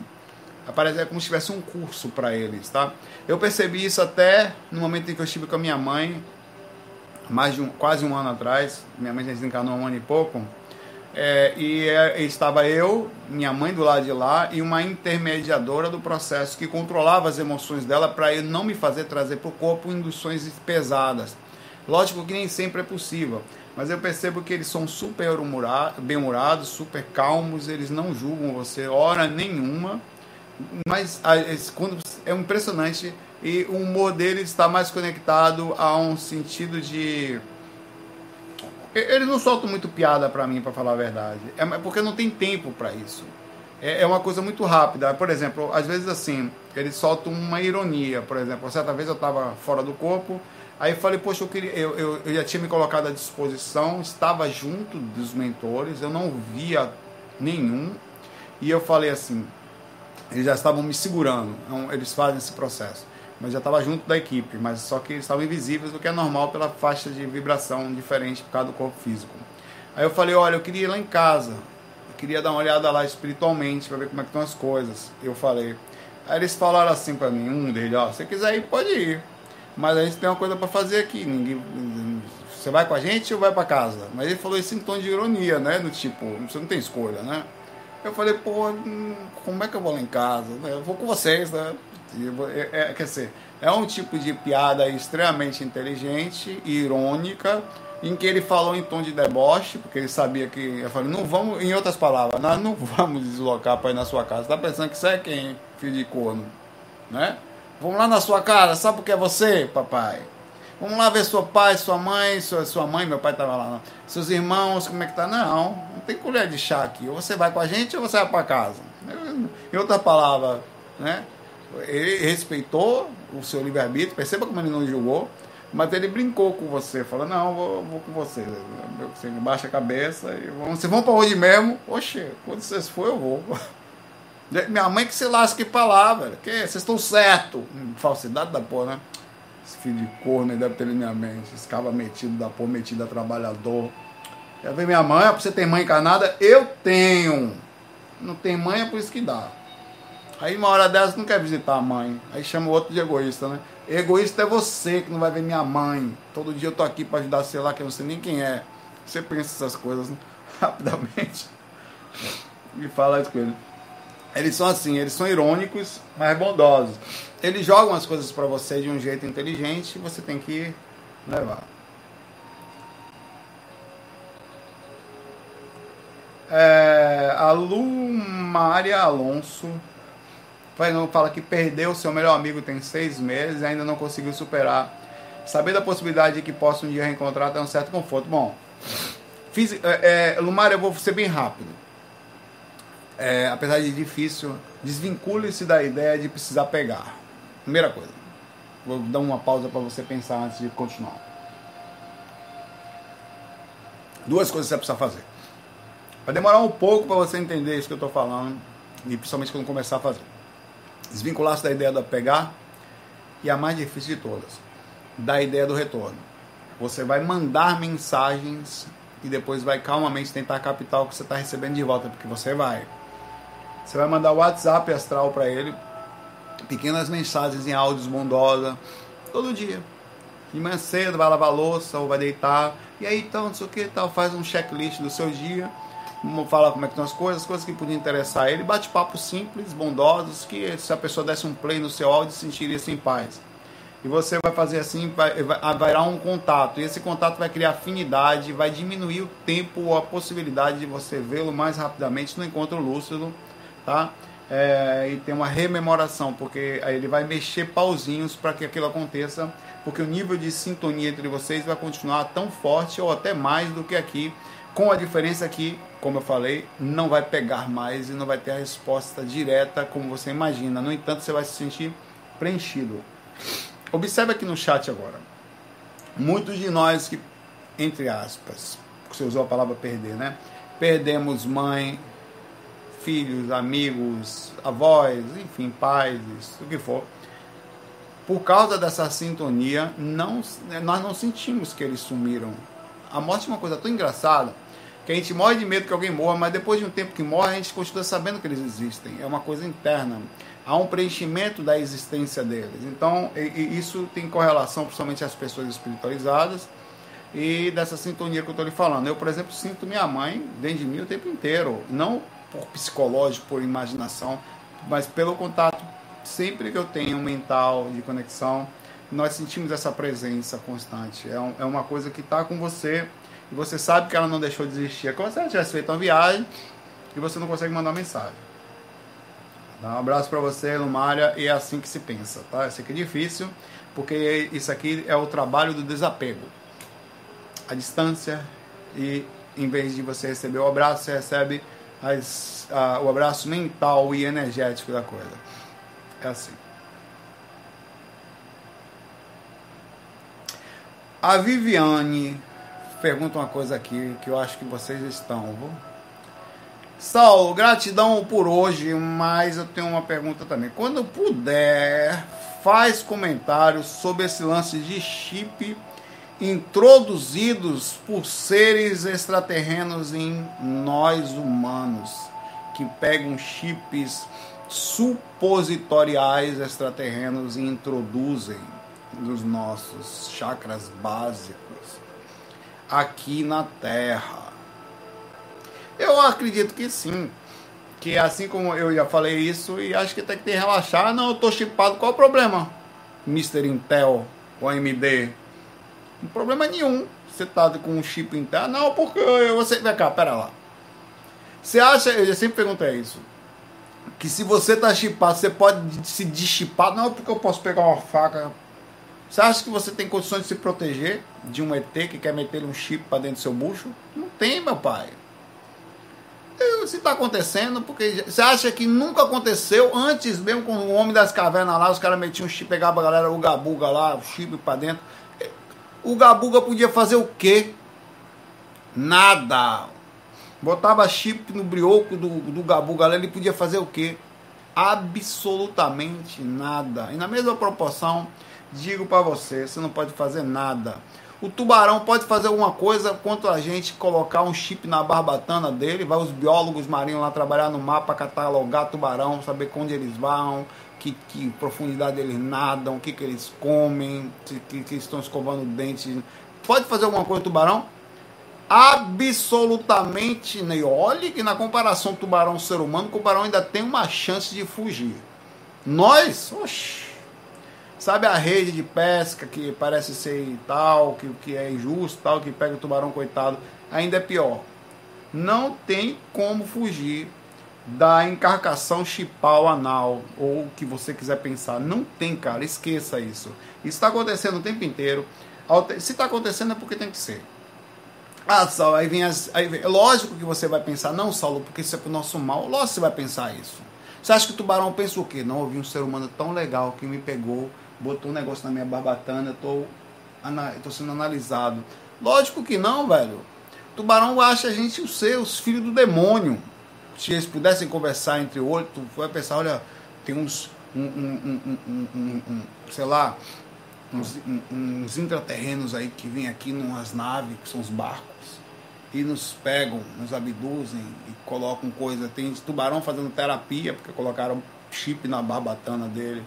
A: Aparece é como se tivesse um curso para eles, tá? Eu percebi isso até no momento em que eu estive com a minha mãe, mais de um, quase um ano atrás. Minha mãe já desencarnou um ano e pouco. É, e é, estava eu, minha mãe do lado de lá e uma intermediadora do processo que controlava as emoções dela para eu não me fazer trazer para o corpo induções pesadas. Lógico que nem sempre é possível, mas eu percebo que eles são super bem-humorados, super calmos, eles não julgam você hora nenhuma, mas quando é impressionante e o humor deles está mais conectado a um sentido de eles não soltam muito piada para mim, para falar a verdade. É porque não tem tempo para isso. É, é uma coisa muito rápida. Por exemplo, às vezes assim, eles soltam uma ironia. Por exemplo, certa vez eu estava fora do corpo, aí falei, poxa, eu, queria, eu, eu, eu já tinha me colocado à disposição, estava junto dos mentores, eu não via nenhum. E eu falei assim, eles já estavam me segurando, então, eles fazem esse processo mas já estava junto da equipe, mas só que eles estavam invisíveis, o que é normal pela faixa de vibração diferente por causa do corpo físico. Aí eu falei, olha, eu queria ir lá em casa, eu queria dar uma olhada lá espiritualmente para ver como é que estão as coisas. Eu falei. Aí eles falaram assim para mim, um deles, ó, se quiser ir, pode ir. Mas a gente tem uma coisa para fazer aqui, ninguém, você vai com a gente ou vai para casa? Mas ele falou isso em tom de ironia, né? No tipo, você não tem escolha, né? Eu falei, pô, hum, como é que eu vou lá em casa? Eu vou com vocês, né? É, é, quer dizer, é um tipo de piada extremamente inteligente e irônica, em que ele falou em tom de deboche, porque ele sabia que. Eu falei, não vamos, em outras palavras, nós não vamos deslocar para ir na sua casa. Tá pensando que você é quem, filho de corno? Né? Vamos lá na sua casa, sabe porque é você, papai? Vamos lá ver seu pai, sua mãe, sua, sua mãe, meu pai estava lá, não. seus irmãos, como é que tá? Não, não tem colher de chá aqui. Ou você vai com a gente ou você vai para casa. Em outras palavras, né? Ele respeitou o seu livre-arbítrio, perceba como ele não julgou, mas ele brincou com você, falou, não, vou, vou com você. Você baixa a cabeça e vamos, vocês vão para onde mesmo? Oxe, quando vocês for, eu vou. Minha mãe que se lasque pra lá, velho. Que vocês estão certo. Falsidade da porra, né? Esse filho de corno aí deve ter minha mente. Esse cava metido da porra, metido a trabalhador. Eu ver minha mãe, pra você ter mãe encarnada, eu tenho. Não tem mãe, é por isso que dá. Aí uma hora dessa não quer visitar a mãe. Aí chama o outro de egoísta, né? Egoísta é você que não vai ver minha mãe. Todo dia eu tô aqui para ajudar, sei lá, que eu não sei nem quem é. Você pensa essas coisas né? rapidamente. E fala isso com ele. Eles são assim, eles são irônicos, mas bondosos. Eles jogam as coisas para você de um jeito inteligente e você tem que levar. É, a Lu Maria Alonso fala que perdeu seu melhor amigo tem seis meses e ainda não conseguiu superar. Saber da possibilidade de que possa um dia reencontrar tem um certo conforto. Bom, fiz, é, é, Lumar, eu vou ser bem rápido. É, apesar de difícil, desvincule-se da ideia de precisar pegar. Primeira coisa. Vou dar uma pausa para você pensar antes de continuar. Duas coisas que você precisa fazer. Vai demorar um pouco para você entender isso que eu estou falando, e principalmente quando começar a fazer. Desvincular-se da ideia da pegar e a mais difícil de todas, da ideia do retorno. Você vai mandar mensagens e depois vai calmamente tentar captar o que você está recebendo de volta, porque você vai. Você vai mandar o WhatsApp astral para ele, pequenas mensagens em áudios bondosa, todo dia. De manhã cedo, vai lavar louça ou vai deitar. E aí, então, não sei o que, tal, faz um checklist do seu dia falar como é que estão as coisas, coisas que podiam interessar ele, bate-papo simples, bondosos, que se a pessoa desse um play no seu áudio, sentiria-se em paz. E você vai fazer assim, vai, vai, vai um contato, e esse contato vai criar afinidade, vai diminuir o tempo ou a possibilidade de você vê-lo mais rapidamente no encontro lúcido, tá? É, e ter uma rememoração, porque aí ele vai mexer pauzinhos para que aquilo aconteça, porque o nível de sintonia entre vocês vai continuar tão forte ou até mais do que aqui com a diferença que, como eu falei, não vai pegar mais e não vai ter a resposta direta como você imagina. No entanto, você vai se sentir preenchido. Observe aqui no chat agora. Muitos de nós que, entre aspas, você usou a palavra perder, né? Perdemos mãe, filhos, amigos, avós, enfim, pais, o que for. Por causa dessa sintonia, não, nós não sentimos que eles sumiram. A morte é uma coisa tão engraçada que a gente morre de medo que alguém morra, mas depois de um tempo que morre, a gente continua sabendo que eles existem. É uma coisa interna. há um preenchimento da existência deles. Então, e, e isso tem correlação principalmente às pessoas espiritualizadas e dessa sintonia que eu estou lhe falando. Eu, por exemplo, sinto minha mãe dentro de mim o tempo inteiro, não por psicológico, por imaginação, mas pelo contato sempre que eu tenho mental de conexão, nós sentimos essa presença constante. É, um, é uma coisa que está com você e você sabe que ela não deixou de existir. É como se ela tivesse feito uma viagem e você não consegue mandar uma mensagem. Dá um abraço para você, Lumária, e é assim que se pensa, tá? Isso aqui é difícil, porque isso aqui é o trabalho do desapego. A distância e em vez de você receber o abraço, você recebe as, a, o abraço mental e energético da coisa. É assim. A Viviane pergunta uma coisa aqui que eu acho que vocês estão. Viu? Saulo, gratidão por hoje, mas eu tenho uma pergunta também. Quando puder, faz comentários sobre esse lance de chip introduzidos por seres extraterrenos em nós humanos, que pegam chips supositoriais extraterrenos e introduzem nos nossos chakras básicos aqui na Terra. Eu acredito que sim. Que assim como eu já falei isso, e acho que tem que relaxar. Não, eu tô chipado, qual o problema? Mr. Intel ou AMD? Não problema nenhum. Você tá com um chip Intel. Não, porque você. Vem cá, pera lá. Você acha, eu sempre perguntei isso que se você tá chipado, você pode se deschipar. Não, porque eu posso pegar uma faca. Você acha que você tem condições de se proteger de um ET que quer meter um chip para dentro do seu bucho? Não tem, meu pai. Se está acontecendo, porque você acha que nunca aconteceu antes mesmo com o Homem das Cavernas lá, os caras metiam um chip, pegavam a galera, o Gabuga lá, o chip para dentro. O Gabuga podia fazer o quê? Nada. Botava chip no brioco do, do Gabu, galera, ele podia fazer o quê? Absolutamente nada. E na mesma proporção, digo para você, você não pode fazer nada. O tubarão pode fazer alguma coisa contra a gente colocar um chip na barbatana dele, vai os biólogos marinhos lá trabalhar no mapa, catalogar tubarão, saber onde eles vão, que, que profundidade eles nadam, o que, que eles comem, que, que estão escovando dentes. Pode fazer alguma coisa tubarão? absolutamente nem. Olhe que na comparação tubarão-ser humano, o tubarão ainda tem uma chance de fugir. Nós, oxi, sabe a rede de pesca que parece ser tal, que, que é injusto, tal, que pega o tubarão coitado, ainda é pior. Não tem como fugir da encarcação chipal anal, ou o que você quiser pensar. Não tem, cara, esqueça isso. Isso está acontecendo o tempo inteiro. Se está acontecendo é porque tem que ser. Ah, Saulo, aí vem as. Aí vem, lógico que você vai pensar, não, Saulo, porque isso é pro nosso mal. Lógico que você vai pensar isso. Você acha que o tubarão pensa o quê? Não, eu vi um ser humano tão legal que me pegou, botou um negócio na minha barbatana, eu tô, eu tô sendo analisado. Lógico que não, velho. Tubarão acha a gente os seus, filhos do demônio. Se eles pudessem conversar entre oito, tu vai pensar, olha, tem uns. Um, um, um sei lá, uns, uns intraterrenos aí que vêm aqui numas naves, que são os barcos, e nos pegam, nos abduzem e colocam coisa. Tem tubarão fazendo terapia, porque colocaram chip na barbatana dele.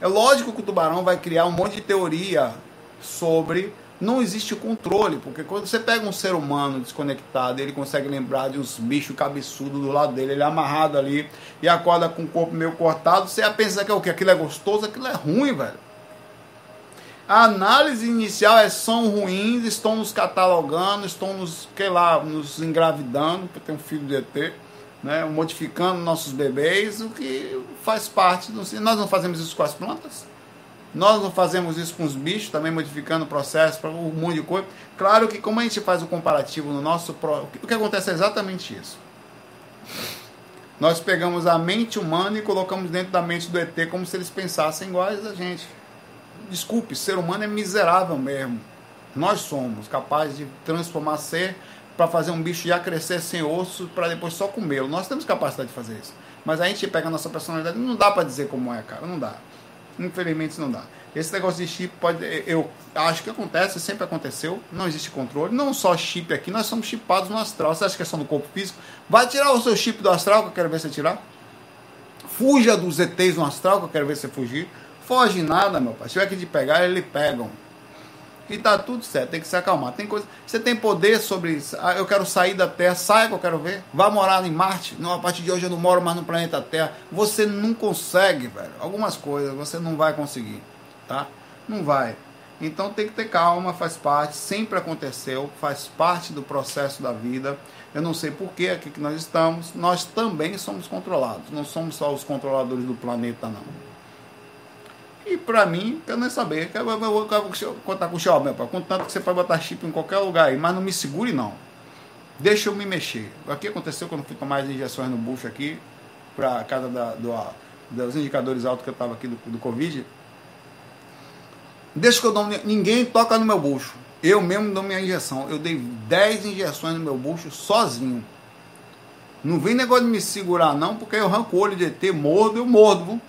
A: É lógico que o tubarão vai criar um monte de teoria sobre. Não existe controle, porque quando você pega um ser humano desconectado, ele consegue lembrar de uns bichos cabeçudos do lado dele, ele é amarrado ali e acorda com o corpo meio cortado, você pensa que é o que? Aquilo é gostoso, aquilo é ruim, velho. A análise inicial é são ruins, estão nos catalogando, estão nos, sei lá, nos engravidando, porque tem um filho de ET, né, modificando nossos bebês, o que faz parte do. Nós não fazemos isso com as plantas? Nós não fazemos isso com os bichos, também modificando o processo para um monte de coisa. Claro que como a gente faz o comparativo no nosso o que acontece é exatamente isso. Nós pegamos a mente humana e colocamos dentro da mente do ET como se eles pensassem iguais a gente desculpe, ser humano é miserável mesmo. Nós somos capazes de transformar ser para fazer um bicho já crescer sem osso para depois só comê-lo. Nós temos capacidade de fazer isso. Mas a gente pega a nossa personalidade, não dá para dizer como é, cara, não dá. Infelizmente não dá. Esse negócio de chip pode, eu acho que acontece, sempre aconteceu, não existe controle. Não só chip aqui, nós somos chipados no astral. Você acha que é só no corpo físico? Vai tirar o seu chip do astral, que eu quero ver você tirar. Fuja dos ETs no astral, que eu quero ver você fugir. Foge nada, meu pai. Se tiver que te pegar, eles pegam. E tá tudo certo, tem que se acalmar. Tem coisa. Você tem poder sobre isso. Ah, eu quero sair da Terra, saia que eu quero ver. Vá morar em Marte. Não, a partir de hoje eu não moro mais no planeta Terra. Você não consegue, velho. Algumas coisas você não vai conseguir, tá? Não vai. Então tem que ter calma, faz parte, sempre aconteceu, faz parte do processo da vida. Eu não sei por que aqui que nós estamos, nós também somos controlados. Não somos só os controladores do planeta, não. E pra mim, eu nem saber. Eu, eu contar com o Xiaomi, pai. Contanto que você pode botar chip em qualquer lugar aí, mas não me segure não. Deixa eu me mexer. O que aconteceu quando fui tomar as injeções no bucho aqui, pra casa da, do, dos indicadores altos que eu tava aqui do, do Covid. Deixa que eu dou. Ninguém toca no meu bucho. Eu mesmo dou minha injeção. Eu dei 10 injeções no meu bucho sozinho. Não vem negócio de me segurar, não, porque eu arranco o olho de ET, mordo, eu mordo. Viu?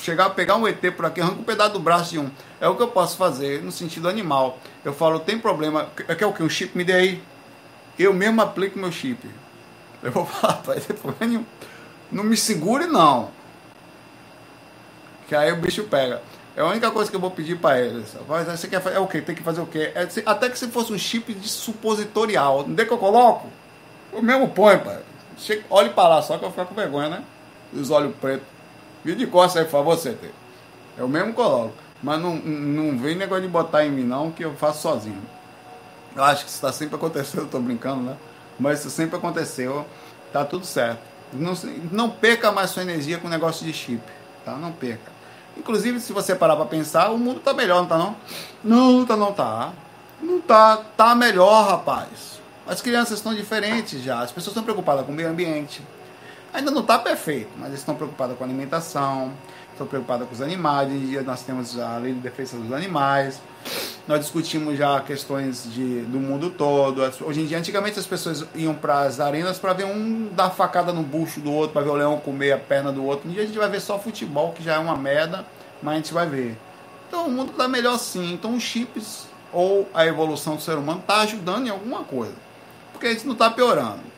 A: Chegar a pegar um ET por aqui, arranca um pedaço do braço de um. É o que eu posso fazer no sentido animal. Eu falo, tem problema, quer o que? Um chip me dê aí. Eu mesmo aplico meu chip. Eu vou falar, pai, problema Não me segure não. Que aí o bicho pega. É a única coisa que eu vou pedir para eles. Você quer fazer, é o quê? Tem que fazer o quê? É, até que se fosse um chip de supositorial. Onde é que eu coloco? Eu mesmo ponho, pai. Olhe para lá, só que eu vou ficar com vergonha, né? Os olhos pretos. Vira de costas aí, por favor, CT. Eu mesmo coloco. Mas não, não vem negócio de botar em mim, não, que eu faço sozinho. Eu acho que isso está sempre acontecendo, eu tô brincando, né? Mas isso sempre aconteceu, tá tudo certo. Não, não perca mais sua energia com negócio de chip, tá? Não perca. Inclusive, se você parar para pensar, o mundo tá melhor, não tá não? Não, tá não tá. Não tá, tá melhor, rapaz. As crianças estão diferentes já, as pessoas estão preocupadas com o meio ambiente, Ainda não está perfeito, mas eles estão preocupados com a alimentação, estão preocupados com os animais. Hoje em dia nós temos a lei de defesa dos animais. Nós discutimos já questões de, do mundo todo. Hoje em dia, antigamente as pessoas iam para as arenas para ver um dar facada no bucho do outro, para ver o leão comer a perna do outro. Um dia a gente vai ver só futebol, que já é uma merda, mas a gente vai ver. Então o mundo está melhor sim. Então os chips ou a evolução do ser humano está ajudando em alguma coisa. Porque a gente não está piorando.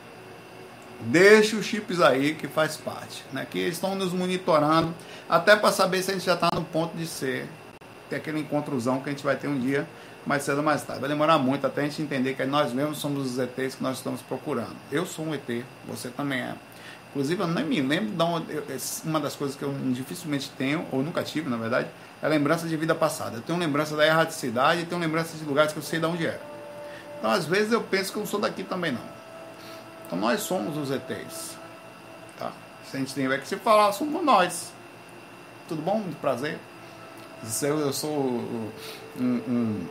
A: Deixe os chips aí que faz parte, né? Que estão nos monitorando até para saber se a gente já está no ponto de ser ter aquele encontrozão que a gente vai ter um dia mais cedo ou mais tarde. Vai demorar muito até a gente entender que nós mesmos somos os ETs que nós estamos procurando. Eu sou um ET, você também é. Inclusive, eu nem me lembro de uma, uma das coisas que eu dificilmente tenho, ou nunca tive, na verdade, é lembrança de vida passada. Eu tenho lembrança da erraticidade e tenho lembrança de lugares que eu sei de onde era. Então, às vezes, eu penso que eu não sou daqui também, não. Então nós somos os ETs. Tá? Se a gente tiver que se falar, somos nós. Tudo bom? Muito prazer. Eu, eu sou um, um,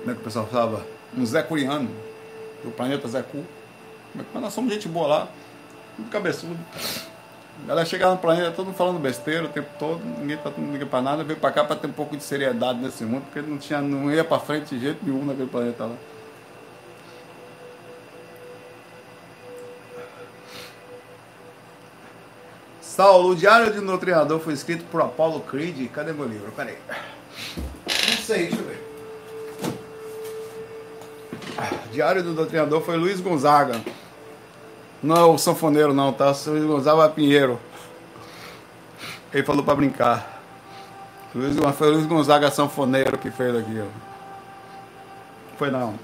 A: Como é que o pessoal falava? Um Zé Curiano. Do planeta Zé Cu. Mas nós somos gente boa lá. Muito cabeçudo. Ela chegava no planeta todo mundo falando besteira o tempo todo, ninguém tá ninguém para nada, veio para cá para ter um pouco de seriedade nesse mundo, porque não tinha não ia para frente de jeito nenhum naquele planeta lá. Saulo, o Diário de um Treinador foi escrito por Apollo Creed. Cadê meu livro? Peraí. Não sei, deixa eu ver. Diário do Doutrinador foi Luiz Gonzaga. Não é o sanfoneiro não, tá? Luiz Gonzaga Pinheiro. Ele falou pra brincar. Luiz, foi Luiz Gonzaga sanfoneiro que fez aquilo. Foi não.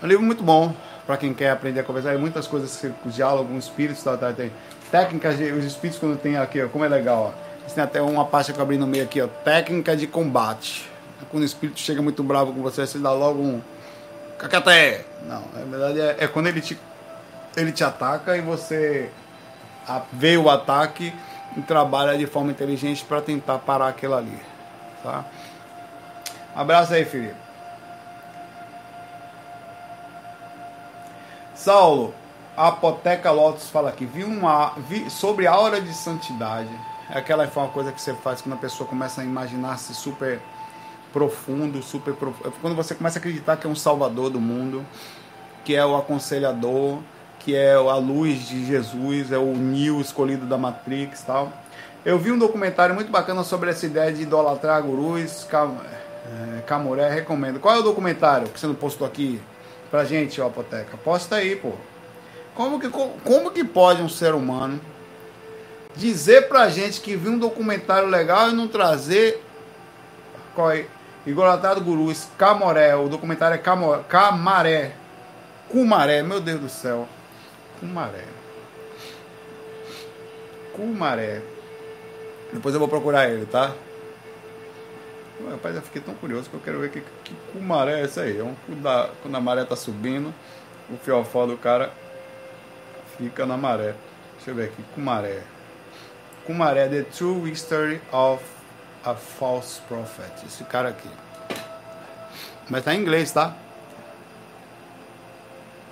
A: É um livro muito bom para quem quer aprender a conversar. Tem muitas coisas, o diálogo, os espíritos, tá, tá, tem técnicas, de, os espíritos quando tem aqui, ó, como é legal, ó. Tem até uma parte que eu abri no meio aqui, ó, técnica de combate. Quando o espírito chega muito bravo com você, você dá logo um cacaté. Não, na verdade é, é quando ele te, ele te ataca e você vê o ataque e trabalha de forma inteligente para tentar parar aquilo ali, tá? Abraço aí, Felipe. Saulo, a Apoteca Lotus fala aqui, vi uma vi, sobre a aura de santidade. É aquela uma coisa que você faz quando a pessoa começa a imaginar-se super profundo, super profundo. É quando você começa a acreditar que é um salvador do mundo, que é o aconselhador, que é a luz de Jesus, é o Neo escolhido da Matrix tal. Eu vi um documentário muito bacana sobre essa ideia de idolatrar gurus, Cam, é, Camoré, recomendo. Qual é o documentário que você não postou aqui? Pra gente, ó, Apoteca. Posta aí, pô. Como que, como que pode um ser humano dizer pra gente que viu um documentário legal e não trazer qual é? Igolatado Gurus, Camoré, o documentário é Camoré, Camaré, Cumaré, meu Deus do céu, Cumaré, Cumaré, depois eu vou procurar ele, tá? Rapaz, eu fiquei tão curioso que eu quero ver que, que Cumaré é esse aí, é um, da, quando a maré tá subindo, o fiofó do cara fica na maré, deixa eu ver aqui, Cumaré, Kumaré, The True History of a False Prophet. Esse cara aqui. Mas tá em inglês, tá?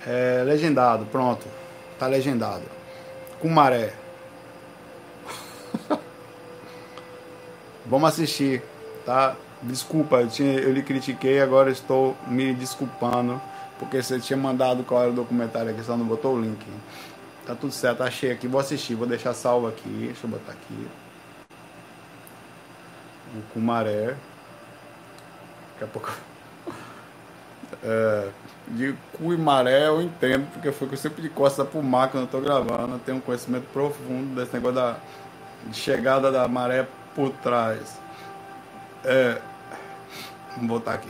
A: É legendado, pronto. Tá legendado. Kumaré. Vamos assistir, tá? Desculpa, eu, tinha, eu lhe critiquei, agora estou me desculpando. Porque você tinha mandado qual era o documentário aqui, só não botou o link. Tá tudo certo, achei aqui, vou assistir, vou deixar salvo aqui, deixa eu botar aqui. O Cumaré. Daqui a pouco. É, de cu e maré eu entendo, porque foi que eu sempre de costa pro mar quando eu tô gravando. Eu tenho um conhecimento profundo desse negócio da de chegada da maré por trás. É, vamos botar aqui.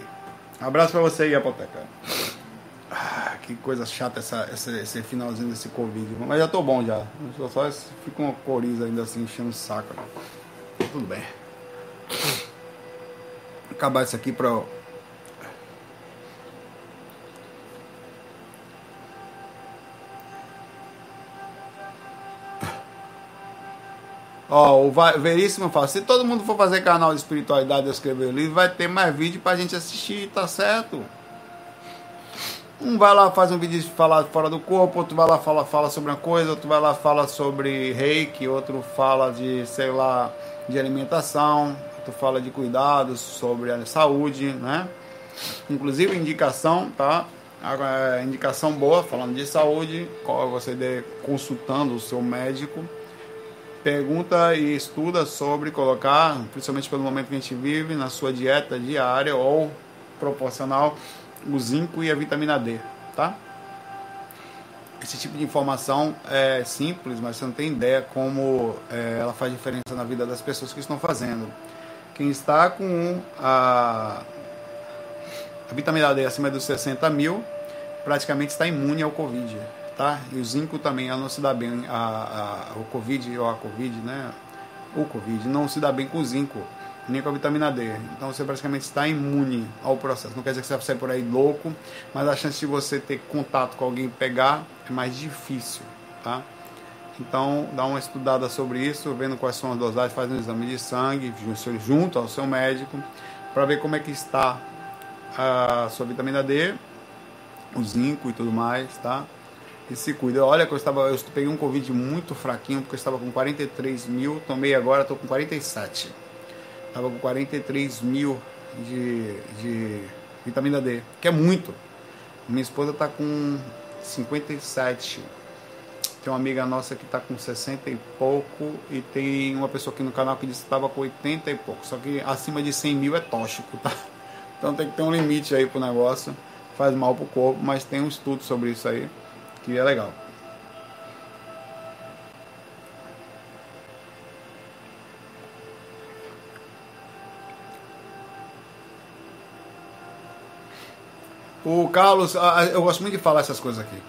A: abraço pra você aí, Apoteca. Ah, que coisa chata essa, esse, esse finalzinho desse Covid. Mas já tô bom já. Só, só fica uma coriza ainda assim, enchendo o saco. Tudo bem. Acabar isso aqui pra. Ó, o Veríssimo fala, se todo mundo for fazer canal de espiritualidade e escrever livro, vai ter mais vídeo pra gente assistir, tá certo? Um vai lá, faz um vídeo de falar fora do corpo, outro vai lá, fala, fala sobre uma coisa, outro vai lá, fala sobre reiki, outro fala de, sei lá, de alimentação, outro fala de cuidados sobre a saúde, né? Inclusive indicação, tá? A indicação boa, falando de saúde, qual você de, consultando o seu médico, pergunta e estuda sobre colocar, principalmente pelo momento que a gente vive, na sua dieta diária ou proporcional o zinco e a vitamina D, tá? Esse tipo de informação é simples, mas você não tem ideia como é, ela faz diferença na vida das pessoas que estão fazendo. Quem está com a, a vitamina D acima dos 60 mil, praticamente está imune ao Covid, tá? E o zinco também, ela não se dá bem, a, a, o Covid ou a Covid, né? O Covid não se dá bem com o zinco nem com a vitamina D. Então você praticamente está imune ao processo. Não quer dizer que você vai sair por aí louco, mas a chance de você ter contato com alguém e pegar é mais difícil, tá? Então dá uma estudada sobre isso, vendo quais são as dosagens, faz um exame de sangue junto ao seu médico para ver como é que está a sua vitamina D, o zinco e tudo mais, tá? E se cuida. Olha que eu estava, eu peguei um Covid muito fraquinho, porque eu estava com 43 mil, tomei agora, estou com 47 Estava com 43 mil de, de vitamina D, que é muito. Minha esposa está com 57. Tem uma amiga nossa que está com 60 e pouco. E tem uma pessoa aqui no canal que disse que estava com 80 e pouco. Só que acima de 100 mil é tóxico, tá? Então tem que ter um limite aí pro negócio. Faz mal pro corpo, mas tem um estudo sobre isso aí que é legal. O Carlos, eu gosto muito de falar essas coisas aqui.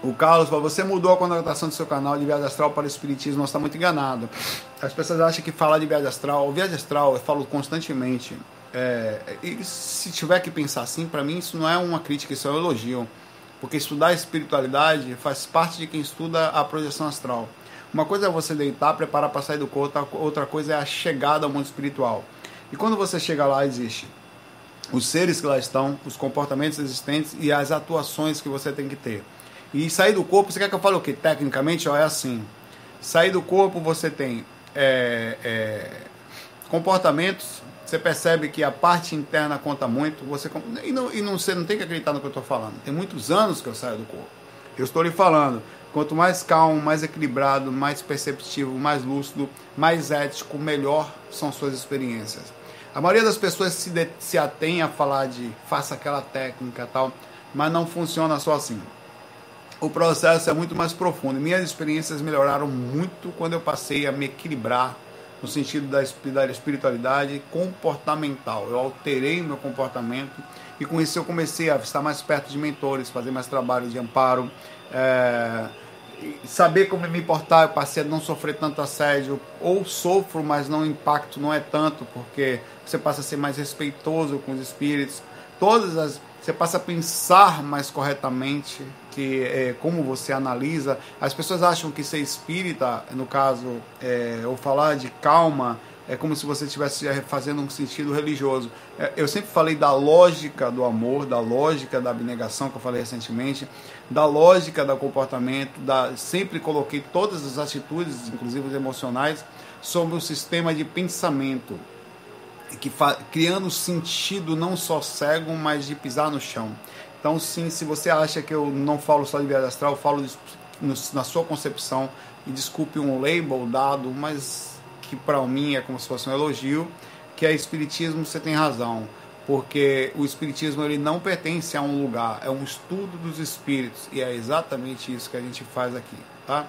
A: O Carlos você mudou a conotação do seu canal de viagem astral para o espiritismo, você está muito enganado. As pessoas acham que falar de viagem astral, viagem astral eu falo constantemente. É, e se tiver que pensar assim, para mim isso não é uma crítica, isso é um elogio. Porque estudar espiritualidade faz parte de quem estuda a projeção astral. Uma coisa é você deitar, preparar para sair do corpo, outra coisa é a chegada ao mundo espiritual. E quando você chega lá, existe os seres que lá estão, os comportamentos existentes e as atuações que você tem que ter. E sair do corpo, você quer que eu fale o que? Tecnicamente, ó, é assim. Sair do corpo, você tem é, é, comportamentos, você percebe que a parte interna conta muito. Você, e, não, e não, você não tem que acreditar no que eu estou falando. Tem muitos anos que eu saio do corpo. Eu estou lhe falando. Quanto mais calmo, mais equilibrado, mais perceptivo, mais lúcido, mais ético, melhor são suas experiências. A maioria das pessoas se, de, se atém a falar de faça aquela técnica tal, mas não funciona só assim. o processo é muito mais profundo. Minhas experiências melhoraram muito quando eu passei a me equilibrar no sentido da espiritualidade comportamental. Eu alterei meu comportamento e com isso eu comecei a estar mais perto de mentores, fazer mais trabalho de amparo, é, saber como me importar. Eu passei a não sofrer tanto assédio, ou sofro, mas não o impacto não é tanto, porque você passa a ser mais respeitoso com os espíritos. Todas as você passa a pensar mais corretamente que é, como você analisa. As pessoas acham que ser espírita, no caso, é, ou falar de calma, é como se você estivesse fazendo um sentido religioso. É, eu sempre falei da lógica do amor, da lógica da abnegação, que eu falei recentemente, da lógica do comportamento, da, sempre coloquei todas as atitudes, inclusive as emocionais, sobre o sistema de pensamento que criando sentido não só cego, mas de pisar no chão. Então, sim, se você acha que eu não falo só de viagem astral, eu falo no, na sua concepção, e desculpe um label dado, mas que para mim é como se fosse um elogio, que é espiritismo, você tem razão, porque o espiritismo ele não pertence a um lugar, é um estudo dos espíritos, e é exatamente isso que a gente faz aqui, tá?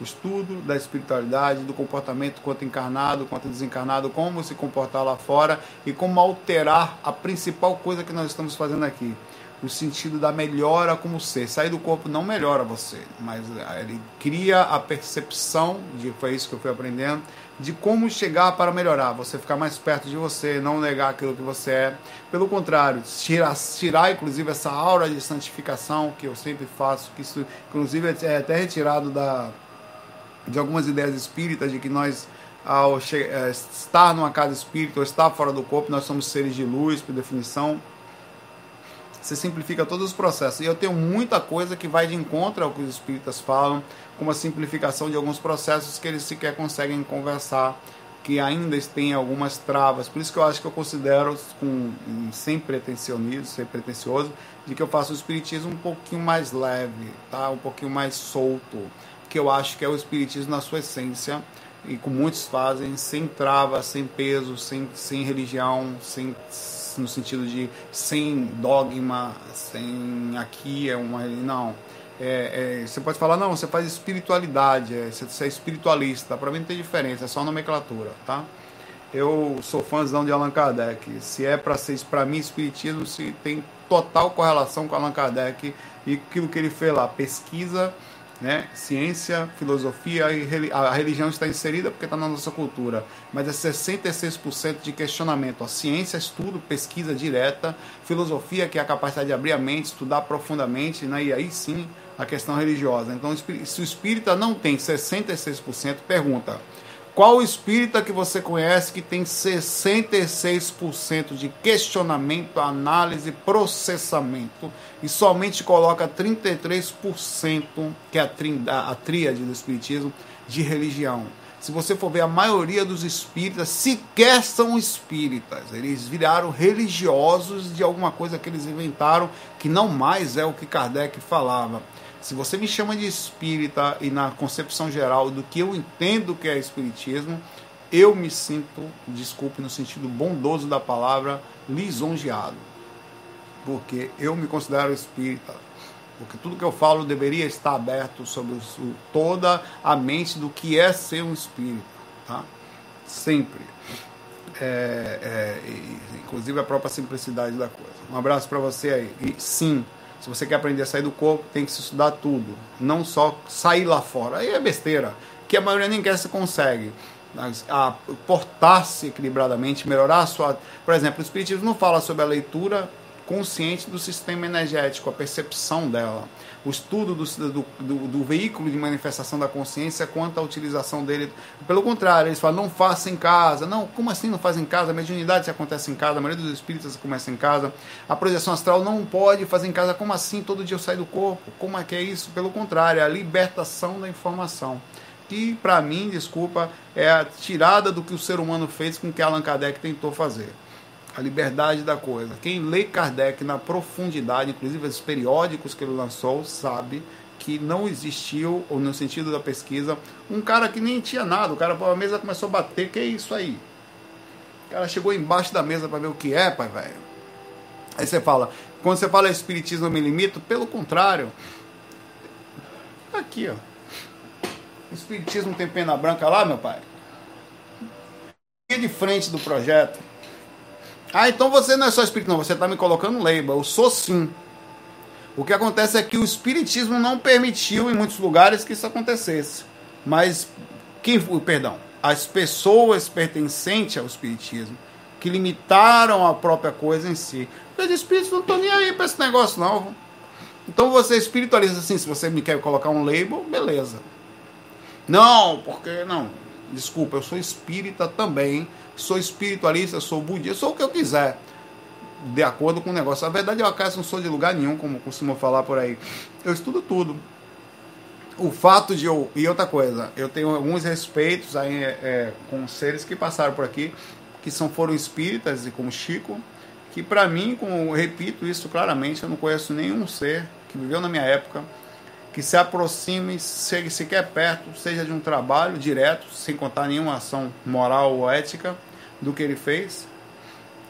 A: O estudo da espiritualidade, do comportamento quanto encarnado, quanto desencarnado, como se comportar lá fora e como alterar a principal coisa que nós estamos fazendo aqui, o sentido da melhora como ser. Sair do corpo não melhora você, mas ele cria a percepção, de, foi isso que eu fui aprendendo, de como chegar para melhorar, você ficar mais perto de você, não negar aquilo que você é. Pelo contrário, tirar, tirar inclusive essa aura de santificação que eu sempre faço, que isso inclusive é até retirado da de algumas ideias espíritas de que nós ao é, estar numa casa espírita ou estar fora do corpo, nós somos seres de luz, por definição. Você simplifica todos os processos. E eu tenho muita coisa que vai de encontro ao que os espíritas falam, como a simplificação de alguns processos que eles sequer conseguem conversar, que ainda têm algumas travas. Por isso que eu acho que eu considero, com, sem pretensionismo, sem pretensioso, de que eu faço o espiritismo um pouquinho mais leve, tá? um pouquinho mais solto que eu acho que é o Espiritismo na sua essência, e como muitos fazem, sem trava, sem peso, sem, sem religião, sem, no sentido de sem dogma, sem aqui é uma. Não. É, é, você pode falar, não, você faz espiritualidade, é, você, você é espiritualista. Para mim não tem diferença, é só nomenclatura, tá? Eu sou fãzão de Allan Kardec. Se é para ser para mim espiritismo, se tem total correlação com Allan Kardec e aquilo que ele fez lá, pesquisa né? Ciência, filosofia e a religião está inserida porque está na nossa cultura, mas é 66% de questionamento. A ciência, estudo, pesquisa direta, filosofia, que é a capacidade de abrir a mente, estudar profundamente, né? e aí sim a questão religiosa. Então, se o espírita não tem 66%, pergunta qual espírita que você conhece que tem 66% de questionamento, análise, processamento e somente coloca 33%, que é a, a, a tríade do espiritismo, de religião? Se você for ver, a maioria dos espíritas sequer são espíritas. Eles viraram religiosos de alguma coisa que eles inventaram, que não mais é o que Kardec falava. Se você me chama de espírita e na concepção geral do que eu entendo que é espiritismo, eu me sinto, desculpe no sentido bondoso da palavra, lisonjeado. Porque eu me considero espírita. Porque tudo que eu falo deveria estar aberto sobre toda a mente do que é ser um espírito. Tá? Sempre. É, é, inclusive a própria simplicidade da coisa. Um abraço para você aí. E sim, se você quer aprender a sair do corpo, tem que se estudar tudo. Não só sair lá fora. Aí é besteira. Que a maioria nem quer se consegue. A portar-se equilibradamente, melhorar a sua. Por exemplo, o Espiritismo não fala sobre a leitura consciente do sistema energético, a percepção dela, o estudo do, do, do, veículo de manifestação da consciência quanto à utilização dele. Pelo contrário, eles falam, não faça em casa. Não, como assim não faz em casa? A mediunidade se acontece em casa, a maioria dos espíritos começa em casa. A projeção astral não pode fazer em casa. Como assim? Todo dia eu saio do corpo. Como é que é isso? Pelo contrário, é a libertação da informação. Que, para mim, desculpa, é a tirada do que o ser humano fez com que Allan Kardec tentou fazer a liberdade da coisa. Quem lê Kardec na profundidade, inclusive os periódicos que ele lançou, sabe que não existiu, ou no sentido da pesquisa, um cara que nem tinha nada. O cara, a mesa começou a bater, que é isso aí? O cara chegou embaixo da mesa para ver o que é, pai, velho. Aí você fala, quando você fala espiritismo eu me limito, pelo contrário, aqui, ó. Espiritismo tem pena branca lá, meu pai. De frente do projeto. Ah, então você não é só espírito, não. Você está me colocando label. Eu sou sim. O que acontece é que o Espiritismo não permitiu em muitos lugares que isso acontecesse. Mas, quem, perdão, as pessoas pertencentes ao Espiritismo que limitaram a própria coisa em si. Os espíritos não estão nem aí para esse negócio, não. Então você espiritualiza assim, se você me quer colocar um label, beleza. Não, porque não. Desculpa, eu sou espírita também, sou espiritualista, sou budista, sou o que eu quiser. De acordo com o negócio. A verdade é que eu não sou de lugar nenhum, como costumam falar por aí. Eu estudo tudo. O fato de eu. E outra coisa, eu tenho alguns respeitos aí, é, é com seres que passaram por aqui, que são, foram espíritas, e como Chico, que para mim, como repito isso claramente, eu não conheço nenhum ser que viveu na minha época que se aproxime, chegue sequer perto, seja de um trabalho direto, sem contar nenhuma ação moral ou ética do que ele fez,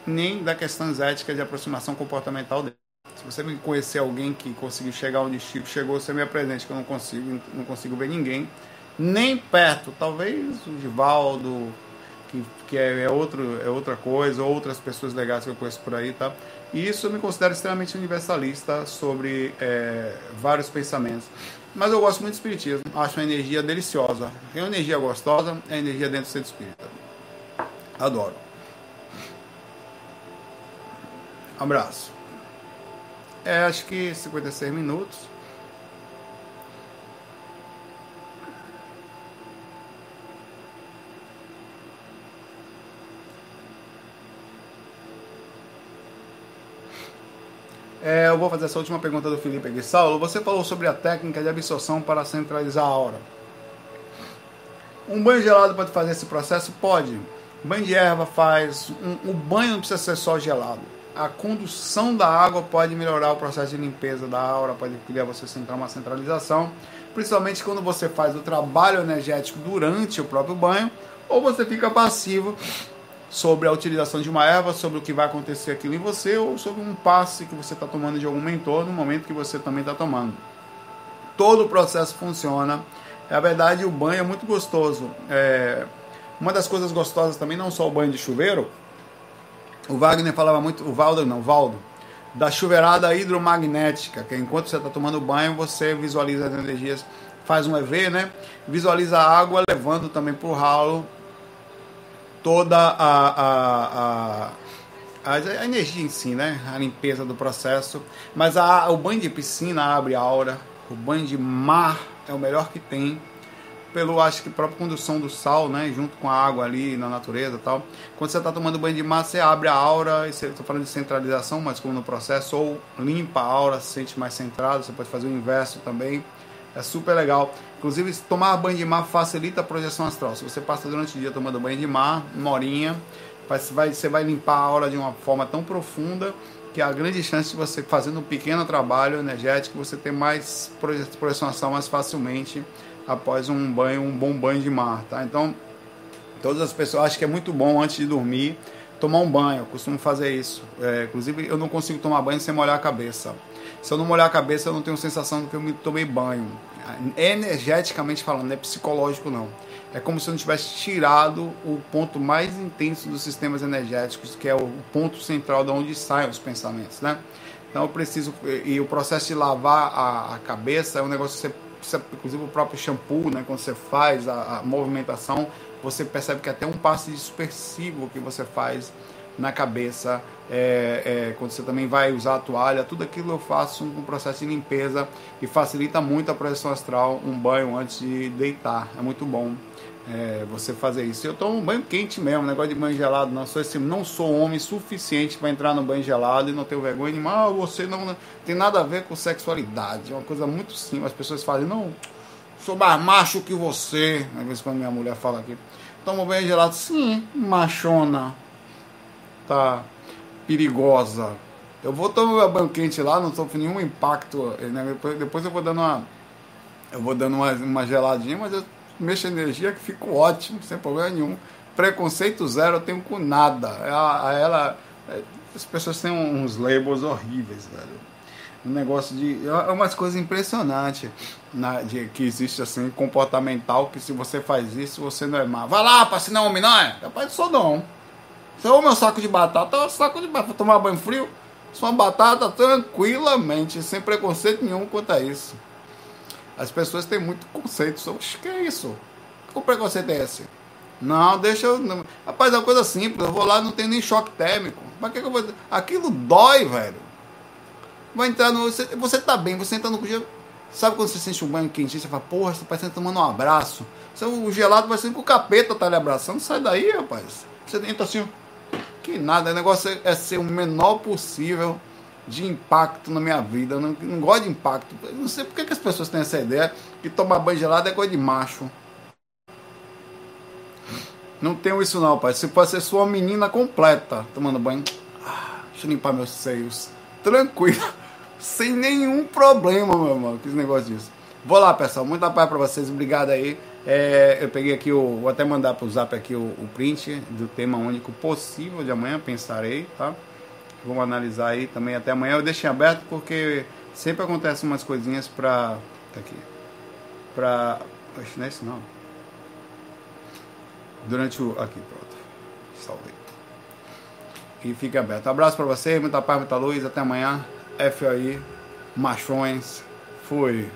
A: nem da questões éticas de aproximação comportamental dele. Se você me conhecer alguém que conseguiu chegar onde Chico chegou, você me apresente, que eu não consigo, não consigo ver ninguém, nem perto, talvez o Divaldo, que, que é, é, outro, é outra coisa, outras pessoas legais que eu conheço por aí, tá? E isso eu me considero extremamente universalista sobre é, vários pensamentos. Mas eu gosto muito do espiritismo, acho uma energia deliciosa. É uma energia gostosa, é energia dentro do centro espírita. Adoro. Abraço. É, acho que 56 minutos. É, eu vou fazer essa última pergunta do Felipe aqui. Saulo, você falou sobre a técnica de absorção para centralizar a aura. Um banho gelado pode fazer esse processo? Pode. Banho de erva faz. Um, o banho não precisa ser só gelado. A condução da água pode melhorar o processo de limpeza da aura, pode criar você centrar uma centralização, principalmente quando você faz o trabalho energético durante o próprio banho, ou você fica passivo sobre a utilização de uma erva, sobre o que vai acontecer aquilo em você, ou sobre um passe que você está tomando de algum mentor no momento que você também está tomando. Todo o processo funciona. É a verdade, o banho é muito gostoso. É... Uma das coisas gostosas também, não só o banho de chuveiro, o Wagner falava muito, o Valdo não, Valdo, da chuveirada hidromagnética, que enquanto você está tomando banho, você visualiza as energias, faz um EV, né? Visualiza a água levando também para o ralo toda a, a, a, a, energia em si, né? A limpeza do processo. Mas a, o banho de piscina abre a aura. O banho de mar é o melhor que tem. Pelo, acho que, própria condução do sal, né? Junto com a água ali na natureza tal. Quando você está tomando banho de mar, você abre a aura. Estou falando de centralização, mas como no processo. Ou limpa a aura, se sente mais centrado. Você pode fazer o inverso também. É super legal. Inclusive, tomar banho de mar facilita a projeção astral. Se você passa durante o dia tomando banho de mar, uma horinha, você vai, limpar a aura de uma forma tão profunda que há grande chance de você, fazendo um pequeno trabalho energético, você ter mais projeção astral mais facilmente após um banho, um bom banho de mar, tá? Então, todas as pessoas acham que é muito bom antes de dormir tomar um banho. Eu costumo fazer isso. É, inclusive, eu não consigo tomar banho sem molhar a cabeça. Se eu não molhar a cabeça, eu não tenho sensação de que eu me tomei banho. Energeticamente falando, não é psicológico não. É como se eu não tivesse tirado o ponto mais intenso dos sistemas energéticos, que é o ponto central de onde saem os pensamentos, né? Então eu preciso e o processo de lavar a, a cabeça é um negócio que você, inclusive o próprio shampoo, né? Quando você faz a, a movimentação, você percebe que é até um passe dispersivo que você faz na cabeça, é, é, quando você também vai usar a toalha, tudo aquilo eu faço um processo de limpeza e facilita muito a projeção astral, um banho antes de deitar, é muito bom é, você fazer isso. Eu tomo um banho quente mesmo, negócio de banho gelado, não sou, esse, não sou homem suficiente para entrar no banho gelado e não tenho vergonha de, ah, você não tem nada a ver com sexualidade, é uma coisa muito simples, as pessoas falam, não, sou mais macho que você, às vezes quando minha mulher fala aqui, toma banho gelado, sim, machona, tá perigosa. Eu vou tomar banho quente lá, não sofro nenhum impacto. Né? Depois, depois eu vou dando uma. Eu vou dando uma, uma geladinha, mas eu mexo energia que fico ótimo, sem problema nenhum. Preconceito zero eu tenho com nada. Ela, ela, as pessoas têm uns labels horríveis, velho. um negócio de. É umas coisas impressionantes na, de, que existe assim, comportamental, que se você faz isso, você não é má. Vai lá, pra se não homem, não é? Rapaz, sou não. Você é meu saco de batata, é um saco de batata, tomar banho frio. Sua batata tranquilamente, sem preconceito nenhum quanto a isso. As pessoas têm muito conceito sobre. que é isso? Que preconceito é esse? Não, deixa eu. Rapaz, é uma coisa simples. Eu vou lá não tem nem choque térmico. Pra que, que eu vou. Aquilo dói, velho. Vai entrar no. Você, você tá bem, você entra no. Sabe quando você sente um banho quentinho, você fala, porra, você parece tomando um abraço. Você, o gelado vai ser que o capeta tá lhe abraçando. Sai daí, rapaz. Você entra assim, que nada. O negócio é, é ser o menor possível de impacto na minha vida. Eu não, não gosto de impacto. Eu não sei por que, as pessoas têm essa ideia que tomar banho gelado é coisa de macho. Não tenho isso não, pai. Se fosse sua menina completa tomando banho. Ah, deixa eu limpar meus seios. Tranquilo. Sem nenhum problema, meu irmão. Que negócio disso. Vou lá, pessoal. Muita paz pra vocês. Obrigado aí. É, eu peguei aqui o. Vou até mandar pro zap aqui o, o, print do tema único possível de amanhã. Pensarei, tá? Vamos analisar aí também até amanhã. Eu deixei aberto porque sempre acontecem umas coisinhas pra. Tá aqui. Que não é isso não durante o. Aqui, pronto. Salvei. E fica aberto. abraço para você, muita paz, muita luz. Até amanhã. FOI, machões. Fui.